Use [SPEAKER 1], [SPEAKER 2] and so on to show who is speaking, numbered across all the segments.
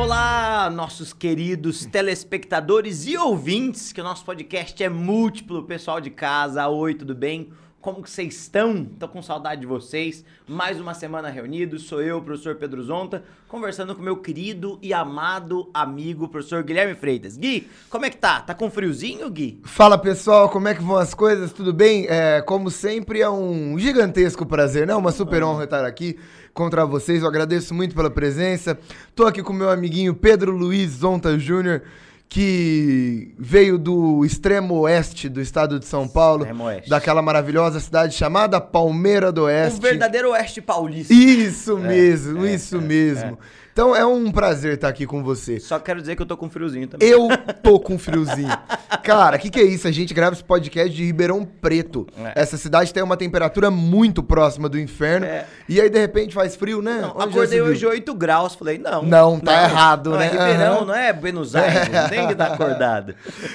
[SPEAKER 1] Olá, nossos queridos telespectadores e ouvintes, que o nosso podcast é múltiplo, pessoal de casa. Oi, tudo bem? Como que vocês estão? Tô com saudade de vocês. Mais uma semana reunidos. Sou eu, professor Pedro Zonta, conversando com meu querido e amado amigo, professor Guilherme Freitas. Gui, como é que tá? Tá com friozinho, Gui?
[SPEAKER 2] Fala pessoal, como é que vão as coisas? Tudo bem? É, como sempre, é um gigantesco prazer, né? Uma super honra estar aqui contra vocês. Eu agradeço muito pela presença. Tô aqui com meu amiguinho Pedro Luiz Zonta Júnior que veio do extremo oeste do estado de São Paulo, daquela maravilhosa cidade chamada Palmeira do
[SPEAKER 1] Um
[SPEAKER 2] Oeste.
[SPEAKER 1] verdadeiro oeste paulista.
[SPEAKER 2] Isso mesmo,
[SPEAKER 1] é,
[SPEAKER 2] isso
[SPEAKER 1] é,
[SPEAKER 2] mesmo. Então é um prazer estar aqui com você.
[SPEAKER 1] Só quero dizer que eu tô com friozinho também.
[SPEAKER 2] Eu tô com friozinho. Cara, o que, que é isso? A gente grava esse podcast de Ribeirão Preto.
[SPEAKER 1] É.
[SPEAKER 2] Essa cidade tem uma temperatura muito próxima do inferno.
[SPEAKER 1] É.
[SPEAKER 2] E aí, de repente, faz frio, né?
[SPEAKER 1] Não, acordei hoje 8 graus, falei, não.
[SPEAKER 2] Não, tá errado,
[SPEAKER 1] não,
[SPEAKER 2] né?
[SPEAKER 1] É Ribeirão,
[SPEAKER 2] Aham.
[SPEAKER 1] não é Buenos Aires, não tem que estar acordado.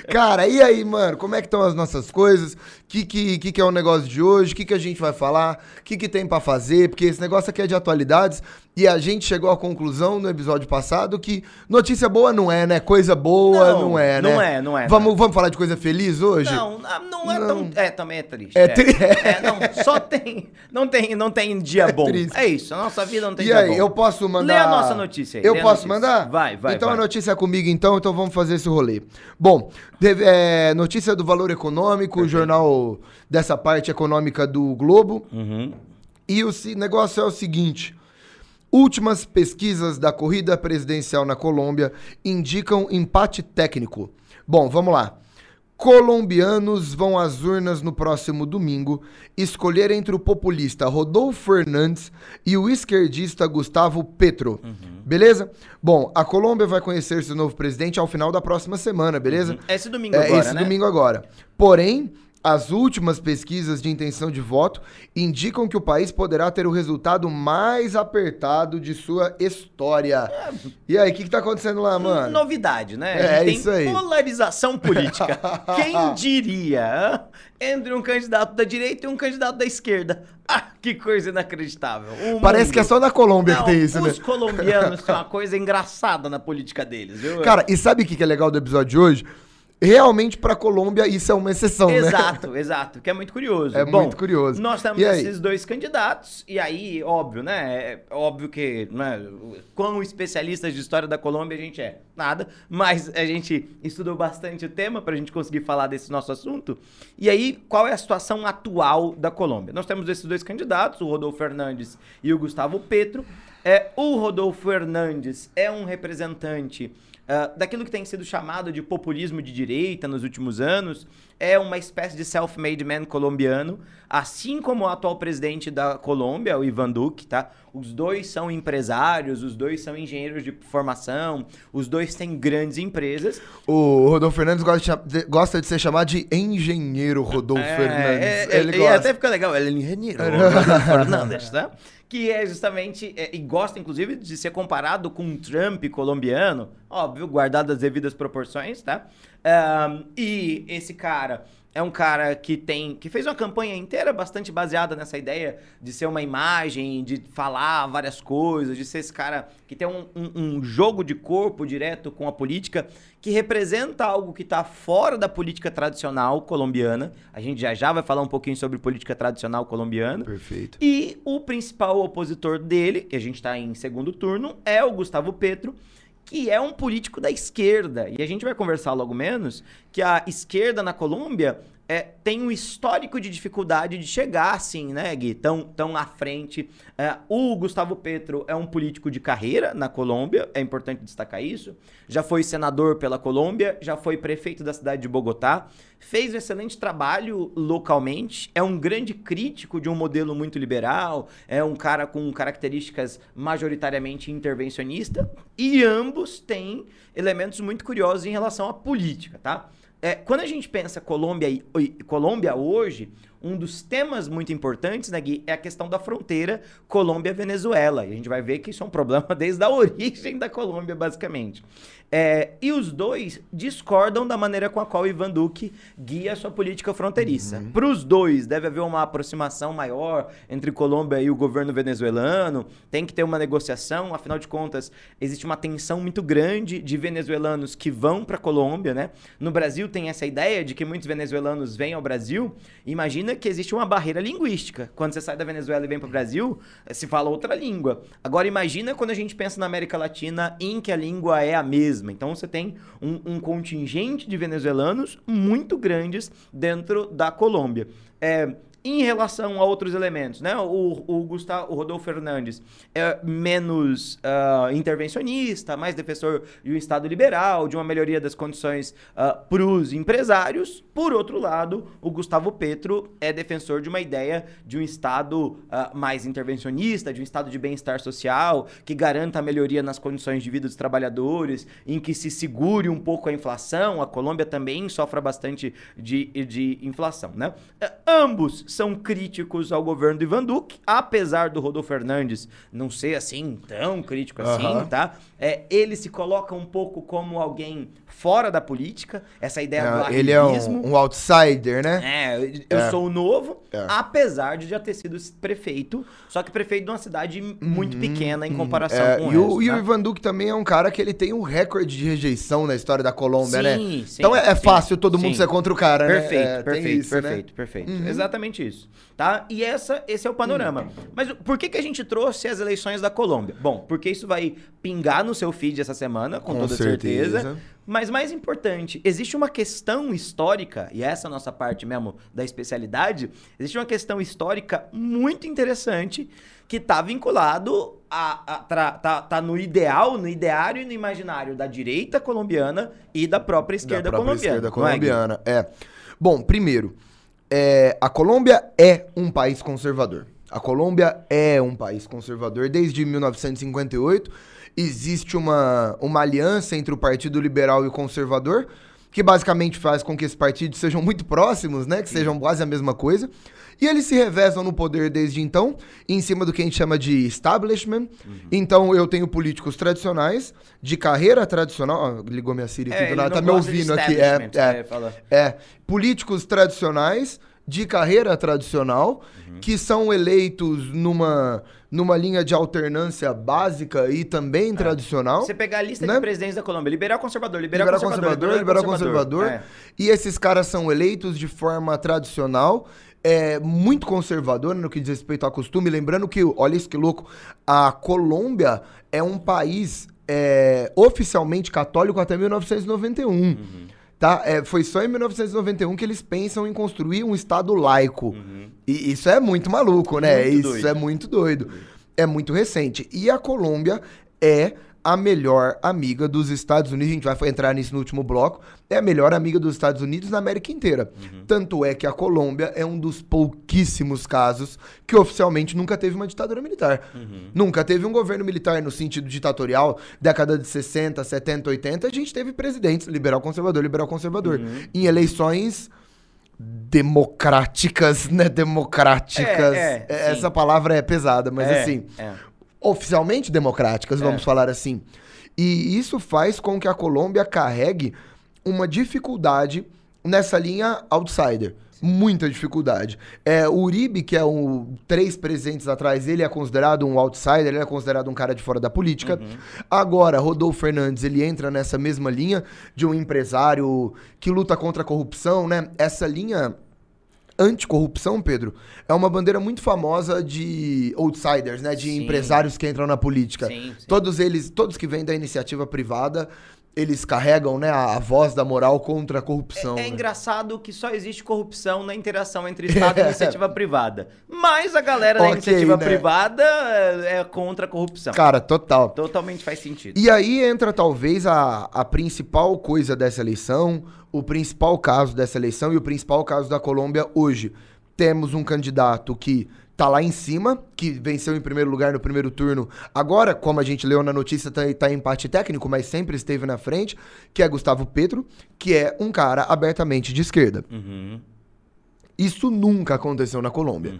[SPEAKER 2] Cara, e aí, mano? Como é que estão as nossas coisas? O que, que, que, que é o negócio de hoje? O que, que a gente vai falar? O que, que tem pra fazer? Porque esse negócio aqui é de atualidades. E a gente chegou à conclusão no episódio passado que notícia boa não é, né? Coisa boa não,
[SPEAKER 1] Não,
[SPEAKER 2] é, né?
[SPEAKER 1] não é, não é,
[SPEAKER 2] Vamos, vamos falar de coisa feliz hoje?
[SPEAKER 1] Não, ah, não é
[SPEAKER 2] Não.
[SPEAKER 1] tão. É, também é triste.
[SPEAKER 2] É tri-
[SPEAKER 1] É, não, só tem. Não tem, não tem dia bom.
[SPEAKER 2] triste.
[SPEAKER 1] É isso, a nossa vida não tem
[SPEAKER 2] E
[SPEAKER 1] dia
[SPEAKER 2] aí,
[SPEAKER 1] bom.
[SPEAKER 2] eu posso mandar.
[SPEAKER 1] Lê a nossa notícia aí,
[SPEAKER 2] Eu posso
[SPEAKER 1] notícia.
[SPEAKER 2] mandar?
[SPEAKER 1] Vai, vai,
[SPEAKER 2] Então
[SPEAKER 1] vai.
[SPEAKER 2] a notícia é comigo, então, então vamos fazer esse rolê. Bom, é, notícia do Valor Econômico, o jornal dessa parte econômica do Globo.
[SPEAKER 1] Uhum.
[SPEAKER 2] E o se- negócio é o seguinte: últimas pesquisas da corrida presidencial na Colômbia indicam empate técnico. Bom, vamos lá. Colombianos vão às urnas no próximo domingo escolher entre o populista Rodolfo Fernandes e o esquerdista Gustavo Petro. Beleza? Bom, a Colômbia vai conhecer seu novo presidente ao final da próxima semana, beleza?
[SPEAKER 1] Esse domingo
[SPEAKER 2] É,
[SPEAKER 1] agora,
[SPEAKER 2] esse
[SPEAKER 1] né?
[SPEAKER 2] domingo agora. Porém, as últimas pesquisas de intenção de voto indicam que o país poderá ter o resultado mais apertado de sua história. E aí, o que, que tá acontecendo lá, mano?
[SPEAKER 1] Novidade, né?
[SPEAKER 2] É, isso aí.
[SPEAKER 1] polarização política. Quem diria? Entre um candidato da direita e um candidato da esquerda. Ah, que coisa inacreditável. O
[SPEAKER 2] Parece
[SPEAKER 1] mundo-
[SPEAKER 2] que é só na Colômbia
[SPEAKER 1] Não,
[SPEAKER 2] que tem isso, né?
[SPEAKER 1] os colombianos têm uma coisa engraçada na política deles, viu?
[SPEAKER 2] Cara, e sabe o que que é legal do episódio de hoje? Realmente, pra Colômbia, isso é uma exceção, né?
[SPEAKER 1] Exato, exato, que é muito curioso.
[SPEAKER 2] É
[SPEAKER 1] Bom,
[SPEAKER 2] muito curioso.
[SPEAKER 1] Nós temos esses dois candidatos, e aí, óbvio, né? É óbvio que, né, como especialistas de história da Colômbia, a gente é nada, mas a gente estudou bastante o tema pra gente conseguir falar desse nosso assunto. E aí, qual é a situação atual da Colômbia? Nós temos esses dois candidatos, o Rodolfo Fernandes e o Gustavo Petro. É, o Rodolfo Fernandes é um representante ah, daquilo que tem sido chamado de populismo de direita nos últimos anos, é uma espécie de self-made man colombiano, assim como o atual presidente da Colômbia, o Ivan Duque, tá? Os dois são empresários, os dois são engenheiros de formação, os dois têm grandes empresas.
[SPEAKER 2] O Rodolfo Fernandes gosta de, gosta de ser chamado de engenheiro Rodolfo
[SPEAKER 1] É,
[SPEAKER 2] Fernandes.
[SPEAKER 1] é,
[SPEAKER 2] Ele
[SPEAKER 1] é, e
[SPEAKER 2] gosta.
[SPEAKER 1] até fica legal, ele é engenheiro, Rodolfo Fernandes, tá? Que é justamente, é, e gosta inclusive de ser comparado com um Trump colombiano, óbvio, guardado as devidas proporções, tá? Ahn, e esse cara é um cara que tem, que fez uma campanha inteira bastante baseada nessa ideia de ser uma imagem, de falar várias coisas, de ser esse cara que tem um, um- um jogo de corpo direto com a política, que representa algo que está fora da política tradicional colombiana. A gente já já vai falar um pouquinho sobre política tradicional colombiana.
[SPEAKER 2] Perfeito.
[SPEAKER 1] E o principal opositor dele, que a gente está em segundo turno, é o Gustavo Petro, que é um político da esquerda. E a gente vai conversar logo menos que a esquerda na Colômbia é, tem um histórico de dificuldade de chegar assim, né, Gui? Tão, tão à frente. É, o Gustavo Petro é um político de carreira na Colômbia, é importante destacar isso. Já foi senador pela Colômbia, já foi prefeito da cidade de Bogotá, fez um excelente trabalho localmente, é um grande crítico de um modelo muito liberal, é um cara com características majoritariamente intervencionista, e ambos têm elementos muito curiosos em relação à política, tá? É, quando a gente pensa Colômbia, e- Colômbia hoje, um dos temas muito importantes, né, Gui, é a questão da fronteira Colômbia-Venezuela. E a gente vai ver que isso é um problema desde a origem da Colômbia, basicamente. É, e os dois discordam da maneira com a qual Ivan Duque guia a sua política fronteiriça.
[SPEAKER 2] Uhum.
[SPEAKER 1] Para os dois, deve haver uma aproximação maior entre Colômbia e o governo venezuelano, tem que ter uma negociação, afinal de contas, existe uma tensão muito grande de venezuelanos que vão para Colômbia, né? No Brasil tem essa ideia de que muitos venezuelanos vêm ao Brasil. Imagina que existe uma barreira linguística. Quando você sai da Venezuela e vem para o Brasil, se fala outra língua. Agora imagina quando a gente pensa na América Latina em que a língua é a mesma. Então você tem um, um contingente de venezuelanos muito grandes dentro da Colômbia. É, em relação a outros elementos, né? O, o Gustavo, o Rodolfo Fernandes é menos uh, intervencionista, mais defensor de um Estado liberal, de uma melhoria das condições uh, para os empresários. Por outro lado, o Gustavo Petro é defensor de uma ideia de um Estado uh, mais intervencionista, de um Estado de bem-estar social, que garanta a melhoria nas condições de vida dos trabalhadores, em que se segure um pouco a inflação. A Colômbia também sofre bastante de, de inflação, né? ambos são críticos ao governo do Ivan Duque, apesar do Rodolfo Fernandes não ser assim, tão crítico assim,
[SPEAKER 2] Aham.
[SPEAKER 1] tá? É, ele se coloca um pouco como alguém fora da política, essa ideia do
[SPEAKER 2] É, ele é um, um outsider, né?
[SPEAKER 1] É, eu
[SPEAKER 2] É.
[SPEAKER 1] sou o novo,
[SPEAKER 2] É.
[SPEAKER 1] apesar de já ter sido prefeito, só que prefeito de uma cidade muito pequena em comparação
[SPEAKER 2] É,
[SPEAKER 1] com
[SPEAKER 2] e
[SPEAKER 1] o
[SPEAKER 2] o,
[SPEAKER 1] resto,
[SPEAKER 2] e o
[SPEAKER 1] né?
[SPEAKER 2] Ivan Duque também é um cara que ele tem um recorde de rejeição na história da Colômbia,
[SPEAKER 1] Sim,
[SPEAKER 2] né?
[SPEAKER 1] sim,
[SPEAKER 2] então é, é
[SPEAKER 1] sim,
[SPEAKER 2] fácil todo mundo
[SPEAKER 1] sim.
[SPEAKER 2] ser contra o cara, né?
[SPEAKER 1] Perfeito,
[SPEAKER 2] É,
[SPEAKER 1] perfeito,
[SPEAKER 2] isso, né?
[SPEAKER 1] perfeito, perfeito. Exatamente isso. Tá? E essa, esse é o panorama. Mas por que, que a gente trouxe as eleições da Colômbia? Bom, porque isso vai pingar no seu feed essa semana, com,
[SPEAKER 2] Com
[SPEAKER 1] toda
[SPEAKER 2] certeza.
[SPEAKER 1] certeza. Mas mais importante, existe uma questão histórica, e essa é a nossa parte mesmo da especialidade, existe uma questão histórica muito interessante que tá vinculado a, a- tra- tá, tá no ideal, no ideário e no imaginário da direita colombiana e da própria esquerda
[SPEAKER 2] da própria
[SPEAKER 1] colombiana.
[SPEAKER 2] esquerda
[SPEAKER 1] é,
[SPEAKER 2] colombiana. É, Bom, primeiro, é, a Colômbia é um país conservador. A Colômbia é um país conservador desde 1958. Existe uma, uma aliança entre o Partido Liberal e o Conservador, que basicamente faz com que esses partidos sejam muito próximos, né? Que sejam quase a mesma coisa. E eles se revezam no poder desde então, em cima do que a gente chama de establishment. Então eu tenho políticos tradicionais, de carreira tradicional. Ó, ligou minha Siri aqui
[SPEAKER 1] É,
[SPEAKER 2] do nada, tá me ouvindo aqui. É, é,
[SPEAKER 1] é,
[SPEAKER 2] é, políticos tradicionais de carreira tradicional
[SPEAKER 1] Uhum.
[SPEAKER 2] que são eleitos numa, numa linha de alternância básica e também tradicional.
[SPEAKER 1] É. Você pegar a lista
[SPEAKER 2] né?
[SPEAKER 1] de presidentes da Colômbia, liberal conservador, liberal,
[SPEAKER 2] Liberal
[SPEAKER 1] conservador,
[SPEAKER 2] conservador, liberal conservador.
[SPEAKER 1] É.
[SPEAKER 2] E esses caras são eleitos de forma tradicional, é, muito conservadora no que diz respeito ao costume. Lembrando que, olha isso que louco, a Colômbia é um país é, oficialmente católico até 1991. Tá? É, foi só em 1991 que eles pensam em construir um Estado laico. E isso é muito maluco, né?
[SPEAKER 1] Muito
[SPEAKER 2] isso
[SPEAKER 1] doido.
[SPEAKER 2] é muito doido. É muito recente. E a Colômbia é a melhor amiga dos Estados Unidos. A gente vai entrar nisso no último bloco. É a melhor amiga dos Estados Unidos na América inteira. Tanto é que a Colômbia é um dos pouquíssimos casos que oficialmente nunca teve uma ditadura militar. Nunca teve um governo militar no sentido ditatorial. Década de 60, 70, 80, a gente teve presidentes liberal conservador, liberal conservador. Em eleições democráticas, né? Democráticas.
[SPEAKER 1] É, é,
[SPEAKER 2] É. Essa palavra é pesada, mas
[SPEAKER 1] É,
[SPEAKER 2] assim,
[SPEAKER 1] é.
[SPEAKER 2] Oficialmente democráticas, vamos
[SPEAKER 1] É.
[SPEAKER 2] falar assim. E isso faz com que a Colômbia carregue uma dificuldade nessa linha outsider. Muita dificuldade. É, o Uribe, que é um três presentes atrás, ele é considerado um outsider, ele é considerado um cara de fora da política. Agora, Rodolfo Fernandes, ele entra nessa mesma linha de um empresário que luta contra a corrupção, né? Essa linha anticorrupção, Pedro, é uma bandeira muito famosa de outsiders, né? De
[SPEAKER 1] Sim.
[SPEAKER 2] empresários que entram na política.
[SPEAKER 1] Sim, sim.
[SPEAKER 2] Todos eles, todos que vêm da iniciativa privada, eles carregam, né, a, a voz da moral contra a corrupção.
[SPEAKER 1] É,
[SPEAKER 2] né?
[SPEAKER 1] engraçado que só existe corrupção na interação entre Estado e iniciativa privada. Mas a galera da
[SPEAKER 2] Ok,
[SPEAKER 1] iniciativa
[SPEAKER 2] né?
[SPEAKER 1] privada é é contra a corrupção.
[SPEAKER 2] Cara, total.
[SPEAKER 1] Totalmente faz sentido.
[SPEAKER 2] E aí entra talvez a, a principal coisa dessa eleição, o principal caso dessa eleição e o principal caso da Colômbia hoje. Temos um candidato que tá lá em cima, que venceu em primeiro lugar no primeiro turno. Agora, como a gente leu na notícia, tá, tá em empate técnico, mas sempre esteve na frente, que é Gustavo Petro, que é um cara abertamente de esquerda.
[SPEAKER 1] Uhum.
[SPEAKER 2] Isso nunca aconteceu na Colômbia.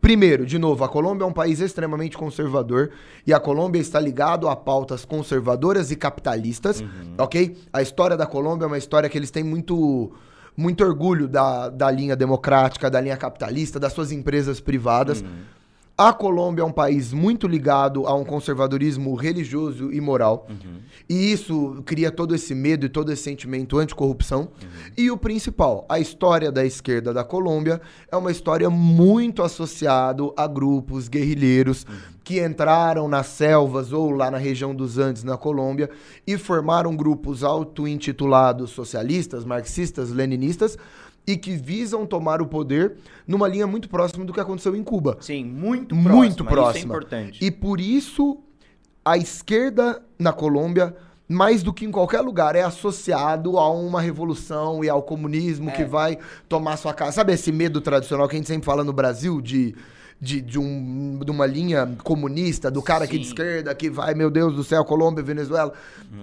[SPEAKER 2] Primeiro, de novo, a Colômbia é um país extremamente conservador e a Colômbia está ligado a pautas conservadoras e capitalistas, ok? A história da Colômbia é uma história que eles têm muito, muito orgulho da, da linha democrática, da linha capitalista, das suas empresas privadas. A Colômbia é um país muito ligado a um conservadorismo religioso e moral. E isso cria todo esse medo e todo esse sentimento anticorrupção. E o principal, a história da esquerda da Colômbia é uma história muito associada a grupos guerrilheiros que entraram nas selvas ou lá na região dos Andes, na Colômbia, e formaram grupos auto-intitulados socialistas, marxistas, leninistas, e que visam tomar o poder numa linha muito próxima do que aconteceu em Cuba.
[SPEAKER 1] Sim, muito próxima.
[SPEAKER 2] Muito
[SPEAKER 1] Isso é
[SPEAKER 2] próxima.
[SPEAKER 1] importante.
[SPEAKER 2] E por isso a esquerda na Colômbia, mais do que em qualquer lugar, é associado a uma revolução e ao comunismo
[SPEAKER 1] É.
[SPEAKER 2] que vai tomar sua casa. Sabe esse medo tradicional que a gente sempre fala no Brasil de, de, de, um, de uma linha comunista, do cara aqui de
[SPEAKER 1] Sim.
[SPEAKER 2] esquerda que vai, meu Deus do céu, Colômbia, Venezuela.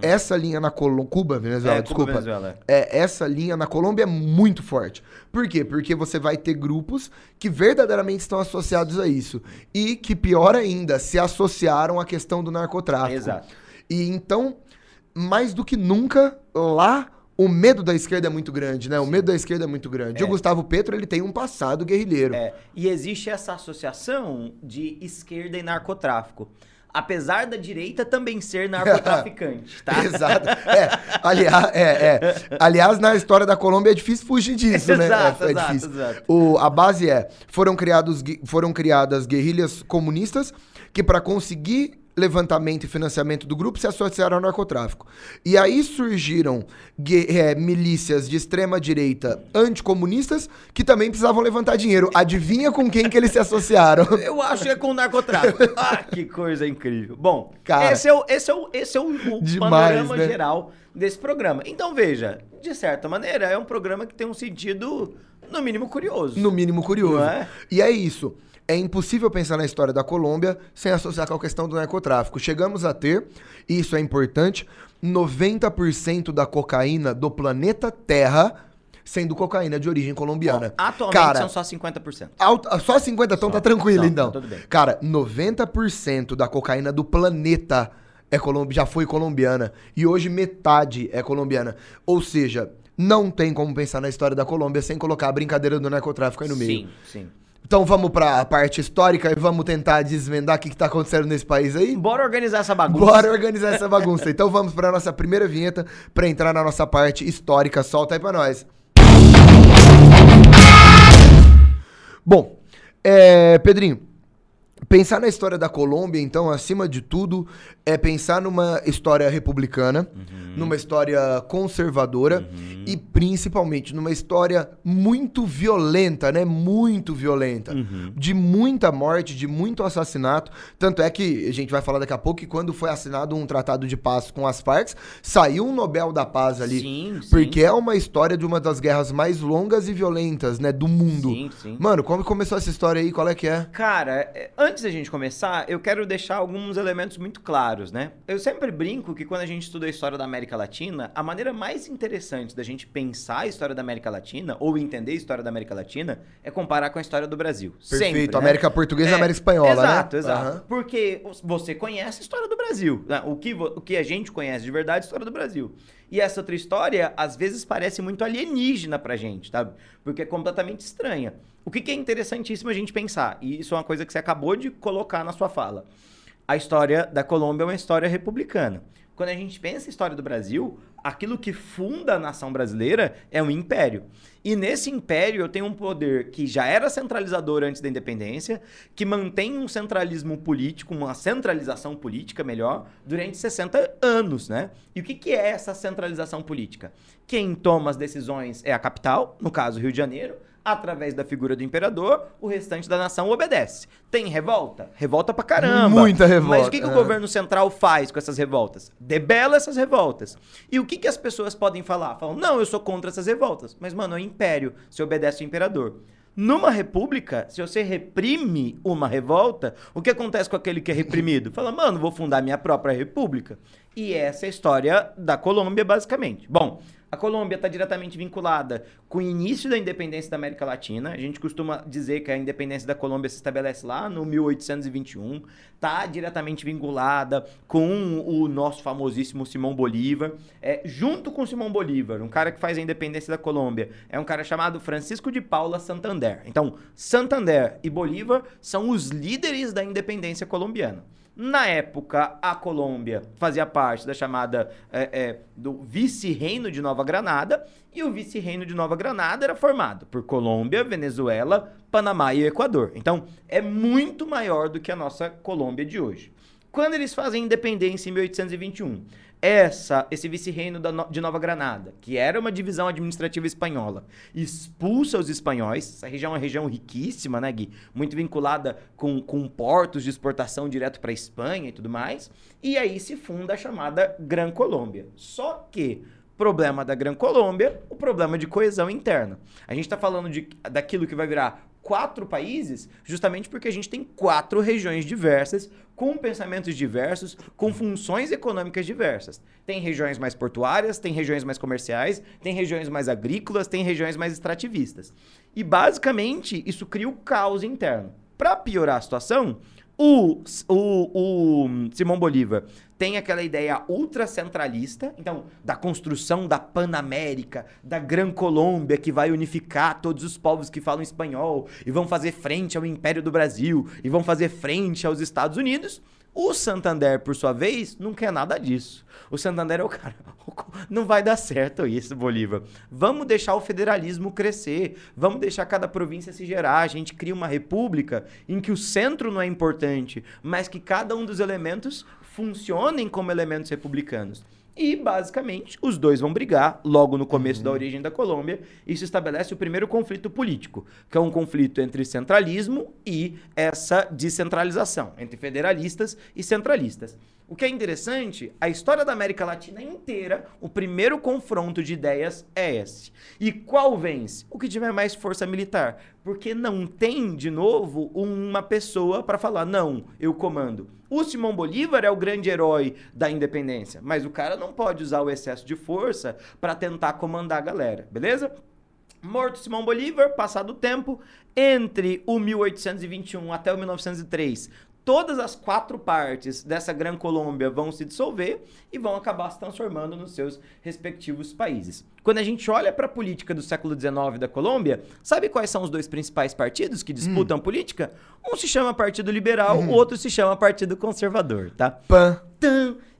[SPEAKER 2] Essa linha na Colômbia. Cuba, Venezuela,
[SPEAKER 1] É, Cuba,
[SPEAKER 2] desculpa.
[SPEAKER 1] Venezuela.
[SPEAKER 2] É, essa linha na Colômbia é muito forte. Por quê? Porque você vai ter grupos que verdadeiramente estão associados a isso. E que, pior ainda, se associaram à questão do narcotráfico.
[SPEAKER 1] Exato.
[SPEAKER 2] E então, mais do que nunca, lá o medo da esquerda é muito grande, né? O medo da esquerda é muito grande. E o Gustavo Petro, ele tem um passado guerrilheiro.
[SPEAKER 1] É, e existe essa associação de esquerda e narcotráfico. Apesar da direita também ser narcotraficante, tá?
[SPEAKER 2] Exato. É, aliás, é, é. aliás, na história da Colômbia é difícil fugir disso, né?
[SPEAKER 1] Exato,
[SPEAKER 2] É- é,
[SPEAKER 1] exato,
[SPEAKER 2] difícil.
[SPEAKER 1] exato.
[SPEAKER 2] O, a base é: foram, criados, foram criadas guerrilhas comunistas que, para conseguir levantamento e financiamento do grupo, se associaram ao narcotráfico. E aí surgiram é, milícias de extrema-direita anticomunistas que também precisavam levantar dinheiro. Adivinha com quem que eles se associaram?
[SPEAKER 1] Eu acho que é com o narcotráfico. ah, que coisa incrível. Bom,
[SPEAKER 2] Cara.
[SPEAKER 1] esse é o, esse é o, esse é o, o
[SPEAKER 2] Demais,
[SPEAKER 1] panorama
[SPEAKER 2] né?
[SPEAKER 1] geral desse programa. Então, veja, de certa maneira, é um programa que tem um sentido, no mínimo, curioso.
[SPEAKER 2] No mínimo curioso.
[SPEAKER 1] É?
[SPEAKER 2] E é isso. É impossível pensar na história da Colômbia sem associar com a questão do narcotráfico. Chegamos a ter, e isso é importante, 90% da cocaína do planeta Terra sendo cocaína de origem colombiana.
[SPEAKER 1] Atualmente
[SPEAKER 2] Cara,
[SPEAKER 1] são só 50%.
[SPEAKER 2] Alto- só 50 então
[SPEAKER 1] Só,
[SPEAKER 2] tá tranquilo
[SPEAKER 1] só,
[SPEAKER 2] então.
[SPEAKER 1] tá tudo bem.
[SPEAKER 2] Cara, 90% da cocaína do planeta é colombi já foi colombiana e hoje metade é colombiana. Ou seja, não tem como pensar na história da Colômbia sem colocar a brincadeira do narcotráfico aí no meio.
[SPEAKER 1] Sim, sim.
[SPEAKER 2] Então vamos pra parte histórica e vamos tentar desvendar o que, que tá acontecendo nesse país aí?
[SPEAKER 1] Bora organizar essa bagunça.
[SPEAKER 2] Bora organizar essa bagunça. Então vamos pra nossa primeira vinheta pra entrar na nossa parte histórica. Solta aí pra nós. Bom, é, Pedrinho, pensar na história da Colômbia, então, acima de tudo, é pensar numa história republicana, numa história conservadora e principalmente numa história muito violenta, né? Muito violenta. De muita morte, de muito assassinato. Tanto é que a gente vai falar daqui a pouco que quando foi assinado um tratado de paz com as Farc, saiu um Nobel da Paz ali.
[SPEAKER 1] Sim, sim.
[SPEAKER 2] Porque é uma história de uma das guerras mais longas e violentas, né, do mundo.
[SPEAKER 1] Sim, sim.
[SPEAKER 2] Mano, como começou essa história aí? Qual é que é?
[SPEAKER 1] Cara, é, antes da gente começar, eu quero deixar alguns elementos muito claros, né? Eu sempre brinco que quando a gente estuda a história da América Latina, a maneira mais interessante da gente pensar a história da América Latina, ou entender a história da América Latina, é comparar com a história do Brasil.
[SPEAKER 2] Perfeito.
[SPEAKER 1] Sempre, né?
[SPEAKER 2] América Portuguesa e
[SPEAKER 1] É,
[SPEAKER 2] América Espanhola, né?
[SPEAKER 1] exato, exato.
[SPEAKER 2] Aham.
[SPEAKER 1] Porque você conhece a história do Brasil. né? O que, o que a gente conhece de verdade é a história do Brasil. E essa outra história, às vezes, parece muito alienígena pra gente, sabe? Porque é completamente estranha. O que, que é interessantíssimo a gente pensar, e isso é uma coisa que você acabou de colocar na sua fala. A história da Colômbia é uma história republicana. Quando a gente pensa em história do Brasil, aquilo que funda a nação brasileira é um império. E nesse império eu tenho um poder que já era centralizador antes da independência, que mantém um centralismo político, uma centralização política, melhor, durante 60 anos, né? E o que, que é essa centralização política? Quem toma as decisões é a capital, no caso Rio de Janeiro, através da figura do imperador, o restante da nação obedece. Tem revolta? Revolta pra caramba.
[SPEAKER 2] Muita revolta,
[SPEAKER 1] Mas o que, que o
[SPEAKER 2] é.
[SPEAKER 1] governo central faz com essas revoltas? Debela essas revoltas. E o que, que as pessoas podem falar? Falam, não, eu sou contra essas revoltas. Mas, mano, é um império. Você obedece ao imperador. Numa república, se você reprime uma revolta, o que acontece com aquele que é reprimido? Fala, mano, vou fundar minha própria república. E essa é a história da Colômbia, basicamente. Bom, a Colômbia está diretamente vinculada com o início da independência da América Latina. A gente costuma dizer que a independência da Colômbia se estabelece lá no 1821. Está diretamente vinculada com o nosso famosíssimo Simão Bolívar. É, junto com Simão Bolívar, um cara que faz a independência da Colômbia, é um cara chamado Francisco de Paula Santander. Então, Santander e Bolívar são os líderes da independência colombiana. Na época, a Colômbia fazia parte da chamada é, é, do vice-reino de Nova Granada, e o vice-reino de Nova Granada era formado por Colômbia, Venezuela, Panamá e Equador. Então, é muito maior do que a nossa Colômbia de hoje. Quando eles fazem independência em 1821, essa, esse vice-reino de Nova Granada, que era uma divisão administrativa espanhola, expulsa os espanhóis. Essa região é uma região riquíssima, né, Gui? Muito vinculada com, com portos de exportação direto para a Espanha e tudo mais. E aí se funda a chamada Gran Colômbia. Só que problema da Gran Colômbia, o problema de coesão interna. A gente está falando de, daquilo que vai virar quatro países, justamente porque a gente tem quatro regiões diversas, com pensamentos diversos, com funções econômicas diversas. Tem regiões mais portuárias, tem regiões mais comerciais, tem regiões mais agrícolas, tem regiões mais extrativistas. E basicamente isso cria o caos interno. Para piorar a situação, o, o, o Simão Bolívar tem aquela ideia ultracentralista, então, da construção da Panamérica, da Gran Colômbia, que vai unificar todos os povos que falam espanhol e vão fazer frente ao Império do Brasil e vão fazer frente aos Estados Unidos. O Santander, por sua vez, não quer nada disso. O Santander é o cara. Não vai dar certo isso, Bolívar. Vamos deixar o federalismo crescer. Vamos deixar cada província se gerar. A gente cria uma república em que o centro não é importante, mas que cada um dos elementos funcionem como elementos republicanos. E, basicamente, os dois vão brigar logo no começo uhum. da origem da Colômbia. Isso estabelece o primeiro conflito político, que é um conflito entre centralismo e essa descentralização, entre federalistas e centralistas. O que é interessante, a história da América Latina inteira, o primeiro confronto de ideias é esse. E qual vence? O que tiver mais força militar. Porque não tem, de novo, uma pessoa para falar, não, eu comando. O Simão Bolívar é o grande herói da independência, mas o cara não pode usar o excesso de força para tentar comandar a galera, beleza? Morto Simão Bolívar, passado o tempo, entre o 1821 até o 1903, todas as quatro partes dessa Gran Colômbia vão se dissolver e vão acabar se transformando nos seus respectivos países. Quando a gente olha para a política do século XIX da Colômbia, sabe quais são os dois principais partidos que disputam hum. política? Um se chama Partido Liberal, o outro se chama Partido Conservador, tá?
[SPEAKER 2] Pan.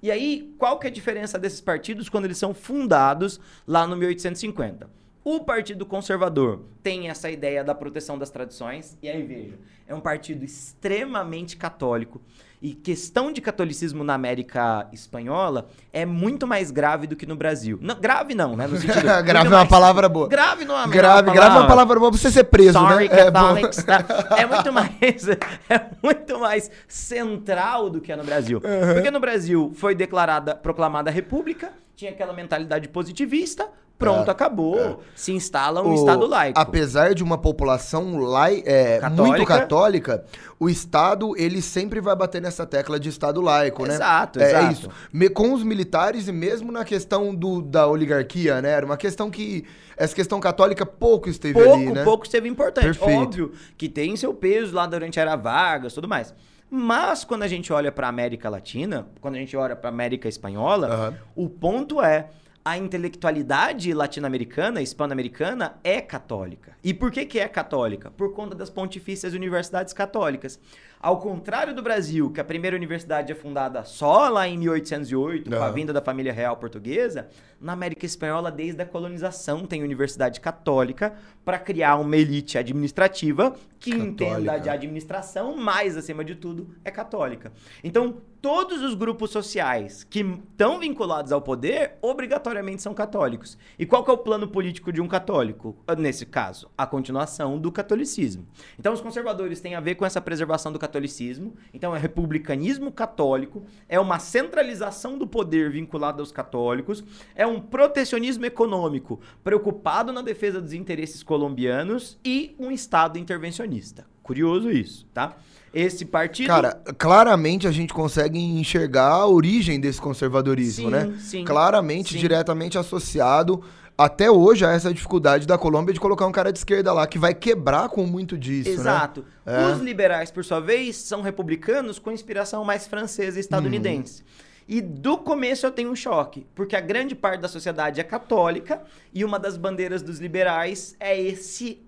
[SPEAKER 1] E aí, qual que é a diferença desses partidos quando eles são fundados lá no 1850? O Partido Conservador tem essa ideia da proteção das tradições, e aí veja, é um partido extremamente católico. E questão de catolicismo na América Espanhola é muito mais grave do que no Brasil. Não, grave não, né? No
[SPEAKER 2] sentido, grave é uma mais... palavra boa.
[SPEAKER 1] Grave não é uma
[SPEAKER 2] grave,
[SPEAKER 1] palavra.
[SPEAKER 2] Grave é uma palavra boa pra você ser preso, Sorry, né?
[SPEAKER 1] Catholics, é, tá? é muito mais é muito mais central do que é no Brasil. Uhum. Porque no Brasil foi declarada, proclamada a república, tinha aquela mentalidade positivista, Pronto, é, acabou. É. Se instala um o, Estado laico.
[SPEAKER 2] Apesar de uma população lai, é, católica. muito católica, o Estado ele sempre vai bater nessa tecla de Estado laico,
[SPEAKER 1] né? Exato, é, exato. É isso.
[SPEAKER 2] Me, com os militares e mesmo na questão do, da oligarquia, né? Era uma questão que essa questão católica pouco esteve
[SPEAKER 1] pouco,
[SPEAKER 2] ali, né?
[SPEAKER 1] Pouco esteve importante. Perfeito. Óbvio que tem seu peso lá durante a era Vargas, tudo mais. Mas quando a gente olha para a América Latina, quando a gente olha para a América Espanhola, uhum. o ponto é a intelectualidade latino-americana, hispano-americana, é católica. E por que, que é católica? Por conta das pontifícias universidades católicas. Ao contrário do Brasil, que a primeira universidade é fundada só lá em 1808, com a vinda da família real portuguesa, na América Espanhola, desde a colonização, tem universidade católica para criar uma elite administrativa que católica. entenda de administração, mas, acima de tudo, é católica. Então, todos os grupos sociais que estão vinculados ao poder, obrigatoriamente são católicos. E qual é o plano político de um católico? Nesse caso, a continuação do catolicismo. Então, os conservadores têm a ver com essa preservação do catolicismo. Então, é republicanismo católico, é uma centralização do poder vinculado aos católicos, é um protecionismo econômico preocupado na defesa dos interesses colombianos e um Estado intervencionista Curioso isso, tá? Esse partido.
[SPEAKER 2] Cara, claramente a gente consegue enxergar a origem desse conservadorismo,
[SPEAKER 1] Sim,
[SPEAKER 2] né?
[SPEAKER 1] sim,
[SPEAKER 2] claramente,
[SPEAKER 1] sim.
[SPEAKER 2] diretamente associado até hoje a essa dificuldade da Colômbia de colocar um cara de esquerda lá, que vai quebrar com muito disso, né?
[SPEAKER 1] Exato.
[SPEAKER 2] É.
[SPEAKER 1] Os liberais, por sua vez, são republicanos com inspiração mais francesa e estadunidense. E do começo eu tenho um choque, porque a grande parte da sociedade é católica e uma das bandeiras dos liberais é esse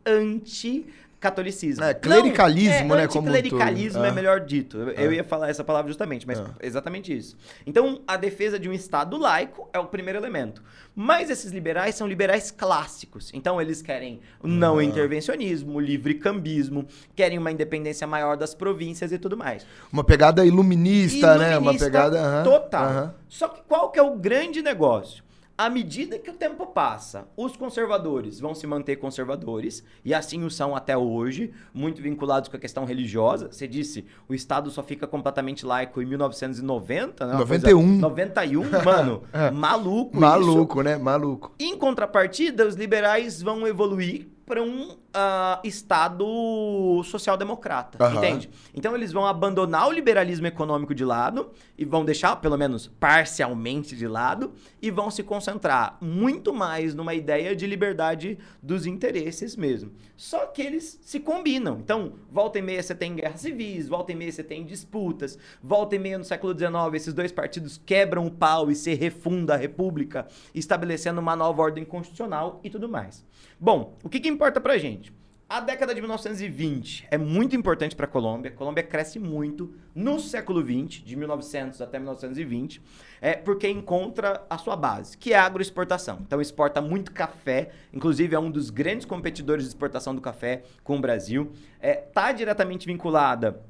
[SPEAKER 1] anti-catolicismo.
[SPEAKER 2] É, clericalismo,
[SPEAKER 1] Não, é
[SPEAKER 2] né, como todo.
[SPEAKER 1] Anticlericalismo é
[SPEAKER 2] É.
[SPEAKER 1] melhor dito. Eu, eu ia falar essa palavra justamente, mas
[SPEAKER 2] É.
[SPEAKER 1] é exatamente isso. Então, a defesa de um Estado laico é o primeiro elemento. Mas esses liberais são liberais clássicos. Então, eles querem não
[SPEAKER 2] Ah.
[SPEAKER 1] intervencionismo, livre cambismo, querem uma independência maior das províncias e tudo mais.
[SPEAKER 2] Uma pegada iluminista, né? Uma
[SPEAKER 1] Iluminista
[SPEAKER 2] pegada. aham,
[SPEAKER 1] total.
[SPEAKER 2] aham.
[SPEAKER 1] Só que qual que é o grande negócio? À medida que o tempo passa, os conservadores vão se manter conservadores, e assim o são até hoje, muito vinculados com a questão religiosa. Você disse, o Estado só fica completamente laico em 1990, né? Uma coisa-
[SPEAKER 2] 91.
[SPEAKER 1] 91, mano.
[SPEAKER 2] É.
[SPEAKER 1] Maluco isso.
[SPEAKER 2] Maluco, né? Maluco.
[SPEAKER 1] Em contrapartida, os liberais vão evoluir para um ah, Estado social-democrata,
[SPEAKER 2] Aham.
[SPEAKER 1] entende? Então eles vão abandonar o liberalismo econômico de lado e vão deixar, pelo menos parcialmente de lado, e vão se concentrar muito mais numa ideia de liberdade dos interesses mesmo. Só que eles se combinam. Então, volta e meia você tem guerras civis, volta e meia você tem disputas, volta e meia no século XIX esses dois partidos quebram o pau e se refunda a república, estabelecendo uma nova ordem constitucional e tudo mais. Bom, o que, que importa pra gente? A década de 1920 é muito importante para a Colômbia. A Colômbia cresce muito no século 20, de 1900 até 1920, é porque encontra a sua base, que é a agroexportação. Então exporta muito café, inclusive é um dos grandes competidores de exportação do café com o Brasil. É, tá diretamente vinculada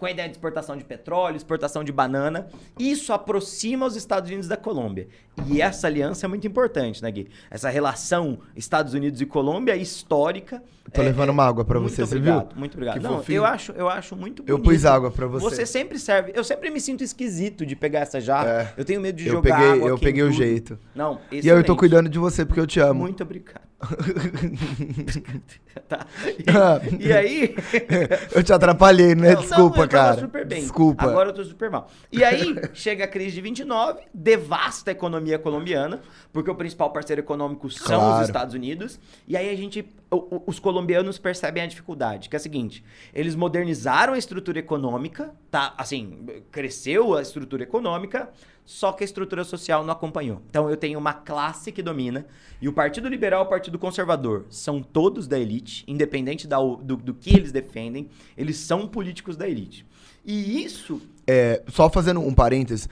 [SPEAKER 1] com a ideia de exportação de petróleo, exportação de banana. Isso aproxima os Estados Unidos da Colômbia. E essa aliança é muito importante, né, Gui? Essa relação Estados Unidos e Colômbia é histórica.
[SPEAKER 2] Tô
[SPEAKER 1] É-
[SPEAKER 2] levando
[SPEAKER 1] é-
[SPEAKER 2] uma água pra
[SPEAKER 1] muito
[SPEAKER 2] você, você
[SPEAKER 1] obrigado,
[SPEAKER 2] viu?
[SPEAKER 1] Muito obrigado.
[SPEAKER 2] Que
[SPEAKER 1] Não,
[SPEAKER 2] fofinho.
[SPEAKER 1] eu acho, eu acho muito
[SPEAKER 2] Eu
[SPEAKER 1] bonito.
[SPEAKER 2] pus água pra você.
[SPEAKER 1] Você sempre serve. Eu sempre me sinto esquisito de pegar essa jarra.
[SPEAKER 2] É.
[SPEAKER 1] Eu tenho medo de
[SPEAKER 2] Eu
[SPEAKER 1] jogar
[SPEAKER 2] peguei,
[SPEAKER 1] água
[SPEAKER 2] eu peguei o jeito.
[SPEAKER 1] Não,
[SPEAKER 2] E aí eu tô
[SPEAKER 1] excelente.
[SPEAKER 2] cuidando de você porque eu te amo.
[SPEAKER 1] Muito obrigado. tá.
[SPEAKER 2] Ah.
[SPEAKER 1] E, e aí,
[SPEAKER 2] eu te atrapalhei, né?
[SPEAKER 1] Não,
[SPEAKER 2] Desculpa,
[SPEAKER 1] não, eu tava
[SPEAKER 2] cara.
[SPEAKER 1] super bem.
[SPEAKER 2] Desculpa.
[SPEAKER 1] Agora eu tô super mal. E aí, chega a crise de 29, devasta a economia colombiana, porque o principal parceiro econômico são
[SPEAKER 2] Claro.
[SPEAKER 1] os Estados Unidos. E aí a gente, os colombianos percebem a dificuldade, que é a seguinte: eles modernizaram a estrutura econômica, tá? Assim, cresceu a estrutura econômica, só que a estrutura social não acompanhou. Então eu tenho uma classe que domina, e o Partido Liberal e o Partido Conservador são todos da elite, independente da do, do que eles defendem, eles são políticos da elite. E isso
[SPEAKER 2] É, só fazendo um parênteses,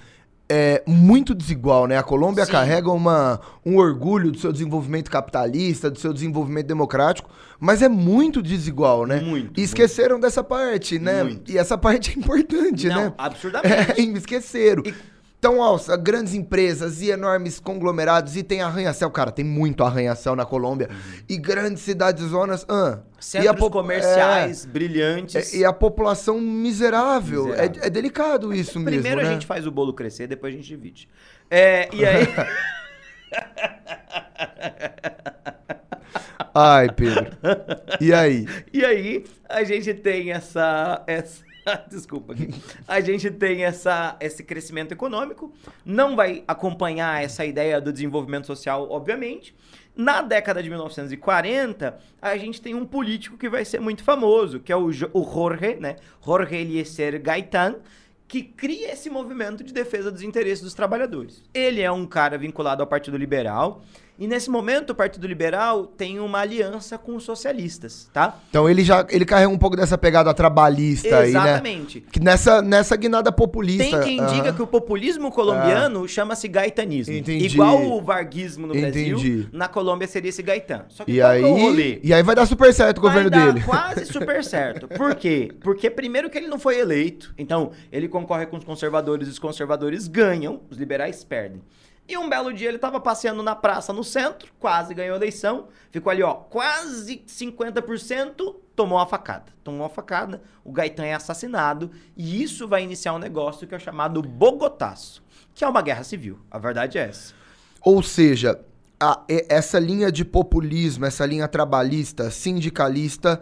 [SPEAKER 2] é muito desigual, né? A Colômbia
[SPEAKER 1] Sim.
[SPEAKER 2] carrega uma, um orgulho do seu desenvolvimento capitalista, do seu desenvolvimento democrático, mas é muito desigual, né?
[SPEAKER 1] Muito,
[SPEAKER 2] E esqueceram dessa parte, né?
[SPEAKER 1] Muito.
[SPEAKER 2] E essa parte é importante,
[SPEAKER 1] não,
[SPEAKER 2] né?
[SPEAKER 1] absurdamente.
[SPEAKER 2] É, esqueceram.
[SPEAKER 1] E-
[SPEAKER 2] Então, ó, grandes empresas e enormes conglomerados, e tem arranha-céu, cara, tem muito arranha-céu na Colômbia, e grandes cidades zonas, ah, e
[SPEAKER 1] Centros
[SPEAKER 2] po-
[SPEAKER 1] comerciais
[SPEAKER 2] é,
[SPEAKER 1] brilhantes.
[SPEAKER 2] é, e a população miserável.
[SPEAKER 1] Miserável.
[SPEAKER 2] É, é delicado isso
[SPEAKER 1] Primeiro
[SPEAKER 2] mesmo,
[SPEAKER 1] a
[SPEAKER 2] né?
[SPEAKER 1] gente faz o bolo crescer, depois a gente divide. É, e aí.
[SPEAKER 2] Ai, Pedro. E aí?
[SPEAKER 1] E aí, a gente tem essa. essa desculpa aqui. A gente tem essa, esse crescimento econômico, não vai acompanhar essa ideia do desenvolvimento social, obviamente. Na década de 1940, a gente tem um político que vai ser muito famoso, que é o, o Jorge, né? Jorge Eliezer Gaitán, que cria esse movimento de defesa dos interesses dos trabalhadores. Ele é um cara vinculado ao Partido Liberal, e nesse momento o Partido Liberal tem uma aliança com os socialistas, tá?
[SPEAKER 2] Então ele já ele carrega um pouco dessa pegada trabalhista aí, né?
[SPEAKER 1] Exatamente.
[SPEAKER 2] Que nessa, nessa guinada populista.
[SPEAKER 1] Tem quem diga que o populismo colombiano chama-se gaitanismo.
[SPEAKER 2] Entendi.
[SPEAKER 1] Igual o varguismo no
[SPEAKER 2] Entendi.
[SPEAKER 1] Brasil, na Colômbia seria esse gaitã. Só que
[SPEAKER 2] E
[SPEAKER 1] é o rolê?
[SPEAKER 2] aí, e aí vai dar super certo o
[SPEAKER 1] Vai
[SPEAKER 2] governo
[SPEAKER 1] dar
[SPEAKER 2] dele.
[SPEAKER 1] quase super certo. Por quê? Porque primeiro que ele não foi eleito, então ele concorre com os conservadores e os conservadores ganham, os liberais perdem. E um belo dia ele tava passeando na praça no centro, quase ganhou a eleição, ficou ali, ó, quase 50%, tomou uma facada. Tomou uma facada, o Gaetan é assassinado, e isso vai iniciar um negócio que é chamado Bogotaço, que é uma guerra civil. A verdade é essa.
[SPEAKER 2] Ou seja, a- essa linha de populismo, essa linha trabalhista, sindicalista,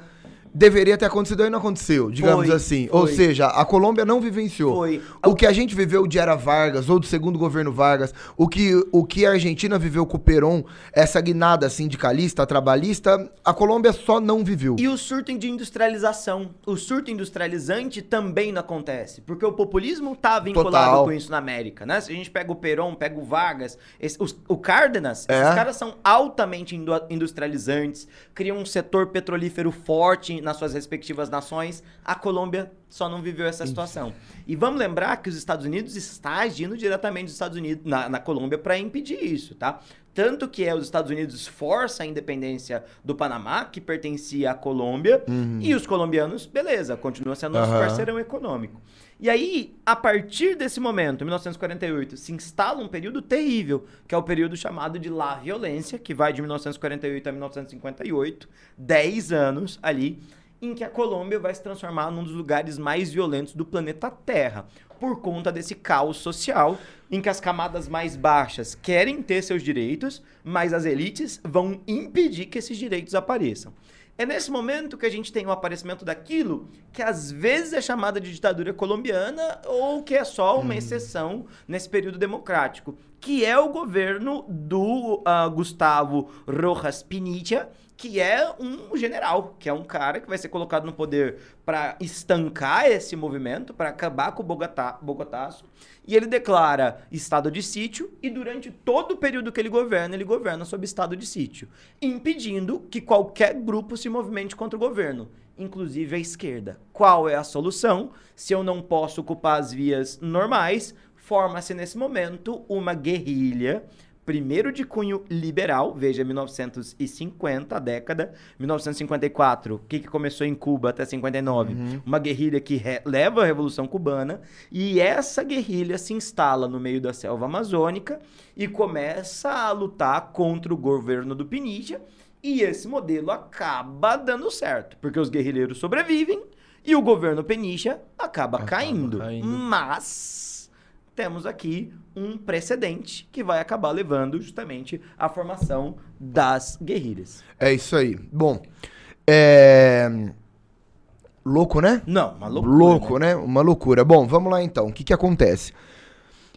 [SPEAKER 2] deveria ter acontecido e não aconteceu, digamos
[SPEAKER 1] Foi,
[SPEAKER 2] assim.
[SPEAKER 1] foi.
[SPEAKER 2] Ou seja, a Colômbia não vivenciou.
[SPEAKER 1] Foi.
[SPEAKER 2] O que a gente viveu de Era Vargas ou do segundo governo Vargas, o que, o que a Argentina viveu com o Perón, essa guinada sindicalista, trabalhista, a Colômbia só não viveu.
[SPEAKER 1] E o surto de industrialização. O surto industrializante também não acontece. Porque o populismo tá vinculado
[SPEAKER 2] Total.
[SPEAKER 1] com isso na América, né? Se a gente pega o Perón, pega o Vargas, esse- os- o Cárdenas,
[SPEAKER 2] É.
[SPEAKER 1] esses caras são altamente indu- industrializantes, criam um setor petrolífero forte nas suas respectivas nações. A Colômbia só não viveu essa situação. E vamos lembrar que os Estados Unidos está agindo diretamente dos Estados Unidos na, na Colômbia para impedir isso, tá? Tanto que é os Estados Unidos força a independência do Panamá, que pertencia à Colômbia, e os colombianos, beleza, continua sendo nosso
[SPEAKER 2] Aham.
[SPEAKER 1] parceirão econômico. E aí, a partir desse momento, 1948, se instala um período terrível, que é o período chamado de La Violência, que vai de 1948 a 1958, 10 anos ali, em que a Colômbia vai se transformar num dos lugares mais violentos do planeta Terra, por conta desse caos social, em que as camadas mais baixas querem ter seus direitos, mas as elites vão impedir que esses direitos apareçam. É nesse momento que a gente tem o aparecimento daquilo que às vezes é chamada de ditadura colombiana ou que é só uma exceção nesse período democrático, que é o governo do ah, Gustavo Rojas Pinilla, que é um general, que é um cara que vai ser colocado no poder para estancar esse movimento, para acabar com o Bogotá, Bogotaço. E ele declara estado de sítio e durante todo o período que ele governa, ele governa sob estado de sítio, impedindo que qualquer grupo se movimente contra o governo, inclusive a esquerda. Qual é a solução? Se eu não posso ocupar as vias normais, forma-se nesse momento uma guerrilha primeiro de cunho liberal, veja 1950, a década, 1954, o que, que começou em Cuba até 59, uma guerrilha que leva a Revolução Cubana, e essa guerrilha se instala no meio da selva amazônica e começa a lutar contra o governo do Pinilla, e esse modelo acaba dando certo, porque os guerrilheiros sobrevivem e o governo Peniche acaba, caindo.
[SPEAKER 2] caindo.
[SPEAKER 1] Mas temos aqui um precedente que vai acabar levando justamente à formação das guerrilhas.
[SPEAKER 2] É isso aí. Bom, é. Louco, né?
[SPEAKER 1] Não, uma loucura.
[SPEAKER 2] Louco, né? Uma loucura. Bom, vamos lá então. O que, que acontece?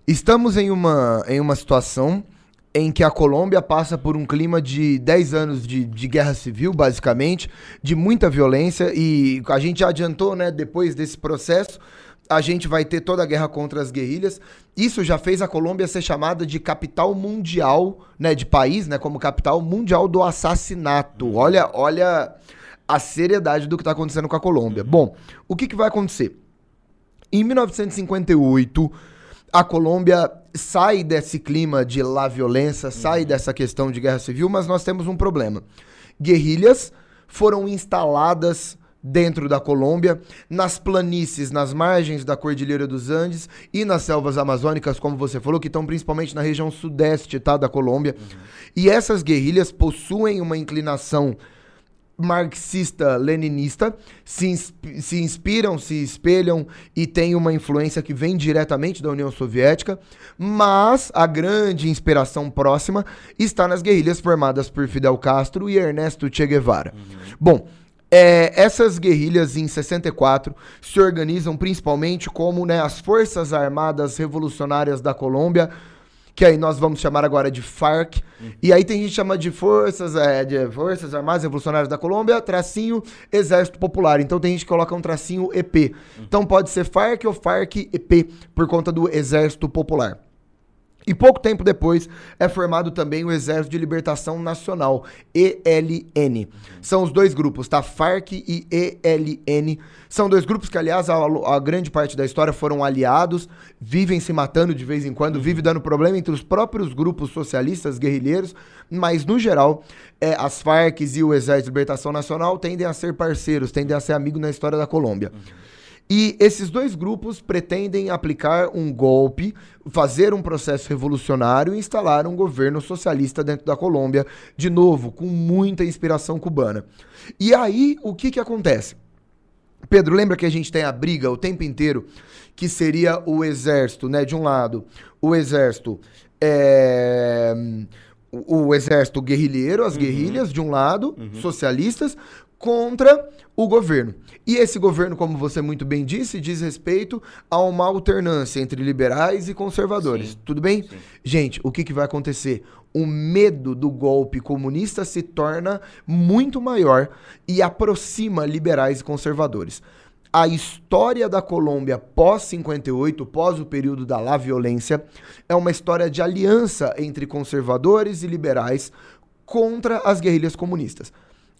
[SPEAKER 2] Estamos em uma, em uma situação em que a Colômbia passa por um clima de 10 anos de, de guerra civil, basicamente, de muita violência, e a gente já adiantou, né? Depois desse processo, a gente vai ter toda a guerra contra as guerrilhas. Isso já fez a Colômbia ser chamada de capital mundial, né? De país, né? Como capital mundial do assassinato. Olha, olha a seriedade do que está acontecendo com a Colômbia. Bom, o que, que vai acontecer? Em 1958, a Colômbia sai desse clima de lá violência, sai dessa questão de guerra civil, mas nós temos um problema. Guerrilhas foram instaladas dentro da Colômbia, nas planícies, nas margens da Cordilheira dos Andes e nas selvas amazônicas, como você falou, que estão principalmente na região sudeste tá, da Colômbia. E essas guerrilhas possuem uma inclinação marxista-leninista, se, insp- se inspiram, se espelham e têm uma influência que vem diretamente da União Soviética, mas a grande inspiração próxima está nas guerrilhas formadas por Fidel Castro e Ernesto Che Guevara. Bom, é, essas guerrilhas em 64 se organizam principalmente como né, as Forças Armadas Revolucionárias da Colômbia, que aí nós vamos chamar agora de FARC. E aí tem gente que chama de Forças, é, de Forças Armadas Revolucionárias da Colômbia, tracinho Exército Popular. Então tem gente que coloca um tracinho EP. Então pode ser FARC ou FARC EP, por conta do Exército Popular. E pouco tempo depois é formado também o Exército de Libertação Nacional, ELN. São os dois grupos, tá? FARC e ELN. São dois grupos que, aliás, a, a grande parte da história foram aliados, vivem se matando de vez em quando, vive dando problema entre os próprios grupos socialistas, guerrilheiros, mas, no geral, é, as FARC e o Exército de Libertação Nacional tendem a ser parceiros, tendem a ser amigos na história da Colômbia. E esses dois grupos pretendem aplicar um golpe, fazer um processo revolucionário e instalar um governo socialista dentro da Colômbia, de novo, com muita inspiração cubana. E aí, o que que acontece? Pedro, lembra que a gente tem a briga o tempo inteiro, que seria o exército, né? De um lado, o exército é, o, o exército guerrilheiro, as guerrilhas de um lado, socialistas, contra o governo. E esse governo, como você muito bem disse, diz respeito a uma alternância entre liberais e conservadores.
[SPEAKER 1] Sim.
[SPEAKER 2] Tudo bem?
[SPEAKER 1] Sim.
[SPEAKER 2] Gente, o que, que vai acontecer? O medo do golpe comunista se torna muito maior e aproxima liberais e conservadores. A história da Colômbia pós 58, pós o período da lá violência, é uma história de aliança entre conservadores e liberais contra as guerrilhas comunistas.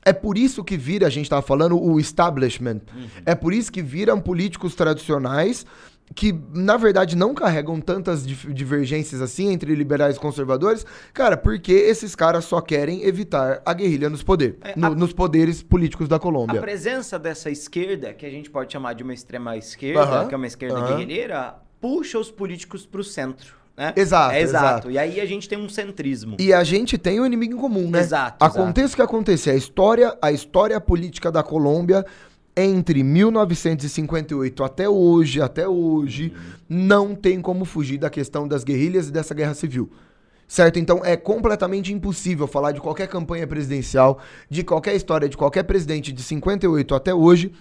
[SPEAKER 2] É por isso que vira, a gente estava falando, o establishment. É por isso que viram políticos tradicionais que, na verdade, não carregam tantas divergências assim entre liberais e conservadores, cara, porque esses caras só querem evitar a guerrilha nos, poder,
[SPEAKER 1] É,
[SPEAKER 2] no-
[SPEAKER 1] a-
[SPEAKER 2] nos poderes políticos da
[SPEAKER 1] A
[SPEAKER 2] Colômbia.
[SPEAKER 1] presença dessa esquerda, que a gente pode chamar de uma extrema esquerda,
[SPEAKER 2] Aham,
[SPEAKER 1] que é uma esquerda
[SPEAKER 2] aham.
[SPEAKER 1] guerrilheira, puxa os políticos pro centro. Né?
[SPEAKER 2] Exato,
[SPEAKER 1] É exato.
[SPEAKER 2] exato.
[SPEAKER 1] E aí a gente tem um centrismo.
[SPEAKER 2] E a gente tem um inimigo em comum, né?
[SPEAKER 1] Exato,
[SPEAKER 2] Aconteça o que acontecer, a história, a história política da Colômbia entre 1958 até hoje, até hoje, não tem como fugir da questão das guerrilhas e dessa guerra civil. Certo? Então é completamente impossível falar de qualquer campanha presidencial, de qualquer história de qualquer presidente de 58 até hoje,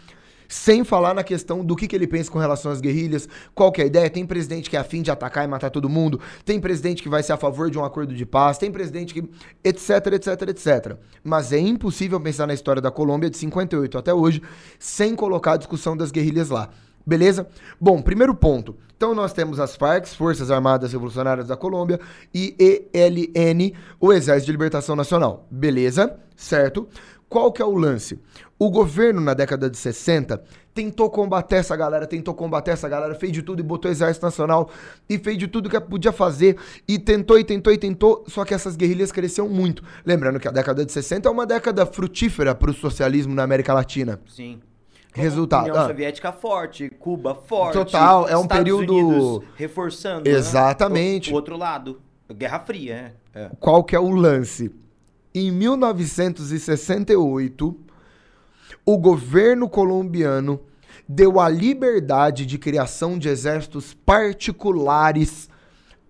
[SPEAKER 2] sem falar na questão do que, que ele pensa com relação às guerrilhas, qual que é a ideia. Tem presidente que é afim de atacar e matar todo mundo, tem presidente que vai ser a favor de um acordo de paz, tem presidente que. etc, etc, etc. Mas é impossível pensar na história da Colômbia de 58 até hoje sem colocar a discussão das guerrilhas lá. Beleza? Bom, primeiro ponto. Então nós temos as FARC, Forças Armadas Revolucionárias da Colômbia, e ELN, o Exército de Libertação Nacional. Beleza? Certo? Qual que é o lance? O governo, na década de 60, tentou combater essa galera, tentou combater essa galera, fez de tudo e botou o Exército Nacional e fez de tudo que podia fazer e tentou e tentou e tentou, só que essas guerrilhas cresceram muito. Lembrando que a década de 60 é uma década frutífera para o socialismo na América Latina.
[SPEAKER 1] Sim.
[SPEAKER 2] Resultado,
[SPEAKER 1] União
[SPEAKER 2] ah.
[SPEAKER 1] Soviética forte, Cuba forte.
[SPEAKER 2] Total, é um
[SPEAKER 1] Estados
[SPEAKER 2] período-
[SPEAKER 1] Unidos reforçando. né?
[SPEAKER 2] Exatamente.
[SPEAKER 1] O, o outro lado. Guerra Fria, é. é.
[SPEAKER 2] Qual que é o lance? Em 1968, o governo colombiano deu a liberdade de criação de exércitos particulares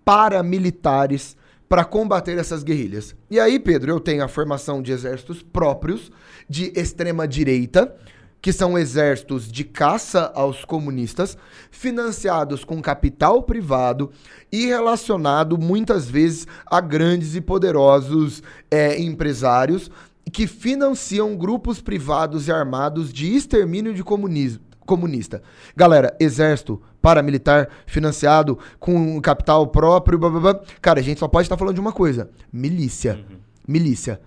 [SPEAKER 2] paramilitares para combater essas guerrilhas. E aí, Pedro, eu tenho a formação de exércitos próprios de extrema direita, que são exércitos de caça aos comunistas, financiados com capital privado e relacionado muitas vezes a grandes e poderosos eh, empresários que financiam grupos privados e armados de extermínio de comunismo comunista. Galera, exército paramilitar financiado com capital próprio, blá, blá, blá. cara, a gente só pode estar falando de uma coisa: milícia. Milícia.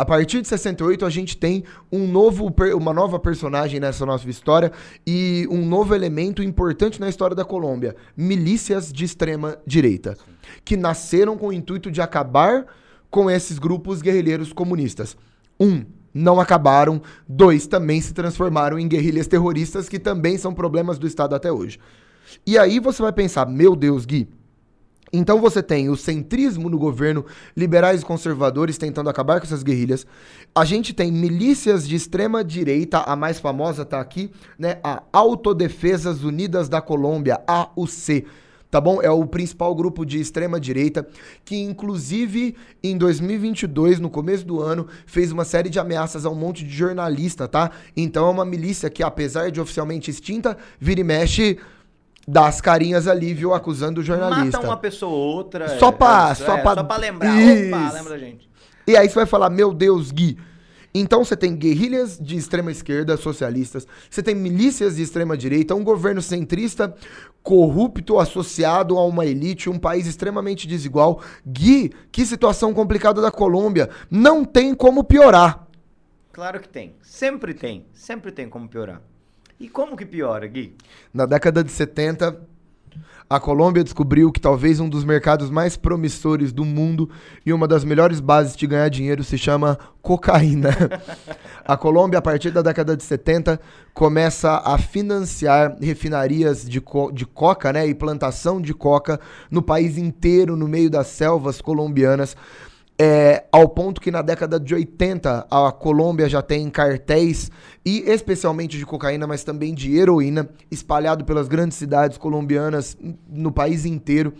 [SPEAKER 2] A partir de 68 a gente tem um novo, uma nova personagem nessa nossa história e um novo elemento importante na história da Colômbia: milícias de extrema direita, que nasceram com o intuito de acabar com esses grupos guerrilheiros comunistas. Um, não acabaram. Dois, também se transformaram em guerrilhas terroristas, que também são problemas do Estado até hoje. E aí você vai pensar, meu Deus, Gui, então você tem o centrismo no governo, liberais e conservadores tentando acabar com essas guerrilhas. A gente tem milícias de extrema direita, a mais famosa tá aqui, né? A Autodefesas Unidas da Colômbia, AUC. Tá bom? É o principal grupo de extrema direita que inclusive em 2022, no começo do ano, fez uma série de ameaças a um monte de jornalista, tá? Então é uma milícia que apesar de oficialmente extinta, vira e mexe dá as carinhas ali, viu, acusando o jornalista.
[SPEAKER 1] Mata uma pessoa ou outra.
[SPEAKER 2] Só
[SPEAKER 1] é,
[SPEAKER 2] pra-
[SPEAKER 1] é,
[SPEAKER 2] só
[SPEAKER 1] é,
[SPEAKER 2] pra-
[SPEAKER 1] só pra lembrar.
[SPEAKER 2] Isso.
[SPEAKER 1] Opa, lembra da gente.
[SPEAKER 2] E aí você vai falar, meu Deus, Gui. Então você tem guerrilhas de extrema esquerda, socialistas, você tem milícias de extrema direita, um governo centrista corrupto associado a uma elite, um país extremamente desigual. Gui, que situação complicada da Colômbia. Não tem como piorar.
[SPEAKER 1] Claro que tem. Sempre tem. Sempre tem como piorar. E como que piora, Gui?
[SPEAKER 2] Na década de 70, a Colômbia descobriu que talvez um dos mercados mais promissores do mundo e uma das melhores bases de ganhar dinheiro se chama cocaína. A Colômbia, a partir da década de 70, começa a financiar refinarias de, co- de coca né, e plantação de coca no país inteiro, no meio das selvas colombianas. É, ao ponto que na década de 80 a Colômbia já tem cartéis, e especialmente de cocaína, mas também de heroína, espalhado pelas grandes cidades colombianas no país inteiro.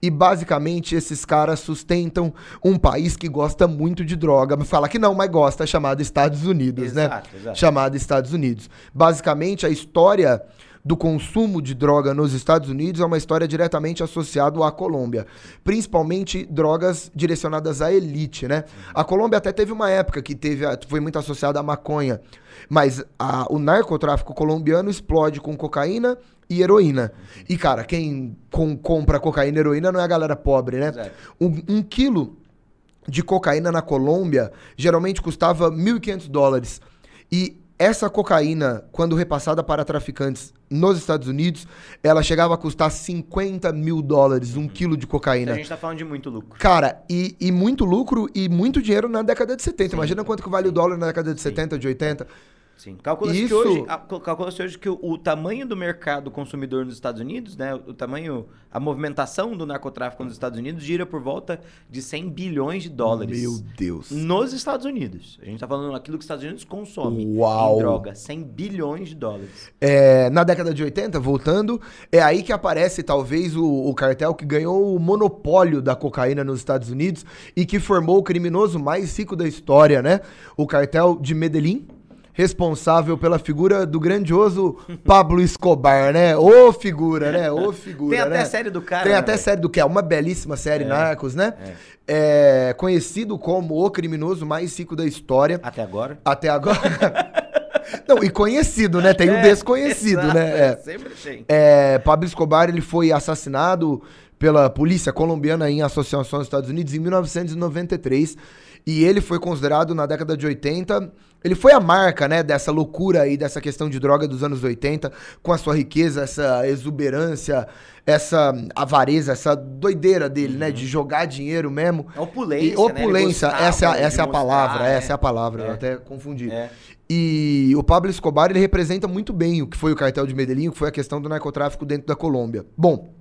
[SPEAKER 2] E basicamente esses caras sustentam um país que gosta muito de droga. Fala que não, mas gosta, chamado Estados Unidos, né?
[SPEAKER 1] Exato, exato.
[SPEAKER 2] Chamado Estados Unidos. Basicamente a história do consumo de droga nos Estados Unidos é uma história diretamente associada à Colômbia, principalmente drogas direcionadas à elite, né? A Colômbia até teve uma época que teve, foi muito associada à maconha, mas a- o narcotráfico colombiano explode com cocaína e heroína. E cara, quem com- compra cocaína e heroína não é a galera pobre, né? Um, um quilo de cocaína na Colômbia geralmente custava 1.500 dólares. E essa cocaína, quando repassada para traficantes nos Estados Unidos, ela chegava a custar 50 mil dólares, um quilo de
[SPEAKER 1] Então
[SPEAKER 2] cocaína.
[SPEAKER 1] a gente tá falando de muito lucro.
[SPEAKER 2] Cara, e, e muito lucro e muito dinheiro na década de 70. Imagina quanto que vale o dólar na década de 70, de 80.
[SPEAKER 1] Sim. Calcula-se
[SPEAKER 2] Isso-
[SPEAKER 1] hoje, a- cal- calcula-se hoje que o, o tamanho do mercado consumidor nos Estados Unidos, né, o tamanho, a movimentação do narcotráfico nos Estados Unidos gira por volta de 100 bilhões de dólares.
[SPEAKER 2] Meu Deus.
[SPEAKER 1] Nos Estados Unidos. A gente tá falando aquilo que os Estados Unidos consomem
[SPEAKER 2] Uau.
[SPEAKER 1] em droga. 100 bilhões de dólares.
[SPEAKER 2] É, na década de 80, voltando, é aí que aparece talvez o, o cartel que ganhou o monopólio da cocaína nos Estados Unidos e que formou o criminoso mais rico da história, né? O cartel de Medellín, responsável pela figura do grandioso Pablo Escobar, né? Ô figura, né? Ô figura,
[SPEAKER 1] Tem até
[SPEAKER 2] né?
[SPEAKER 1] série do cara.
[SPEAKER 2] Tem
[SPEAKER 1] né,
[SPEAKER 2] até
[SPEAKER 1] velho?
[SPEAKER 2] série do que é uma belíssima série Narcos, né? É, conhecido como o criminoso mais rico da história.
[SPEAKER 1] Até agora.
[SPEAKER 2] Até agora. Não, e conhecido, né? Tem um
[SPEAKER 1] É,
[SPEAKER 2] desconhecido,
[SPEAKER 1] exato,
[SPEAKER 2] né? É.
[SPEAKER 1] Sempre tem.
[SPEAKER 2] É, Pablo Escobar ele foi assassinado pela polícia colombiana em associação aos Estados Unidos em 1993 e ele foi considerado na década de 80 ele foi a marca, né, dessa loucura aí, dessa questão de droga dos anos 80, com a sua riqueza, essa exuberância, essa avareza, essa doideira dele, né, de jogar dinheiro mesmo.
[SPEAKER 1] É opulência,
[SPEAKER 2] E
[SPEAKER 1] né?
[SPEAKER 2] Opulência,
[SPEAKER 1] gostava
[SPEAKER 2] essa, é a-
[SPEAKER 1] de
[SPEAKER 2] essa é a palavra,
[SPEAKER 1] é.
[SPEAKER 2] essa é a palavra, eu
[SPEAKER 1] É.
[SPEAKER 2] até confundi.
[SPEAKER 1] É.
[SPEAKER 2] E o Pablo Escobar, ele representa muito bem o que foi o cartel de Medellín, o que foi a questão do narcotráfico dentro da Colômbia. Bom,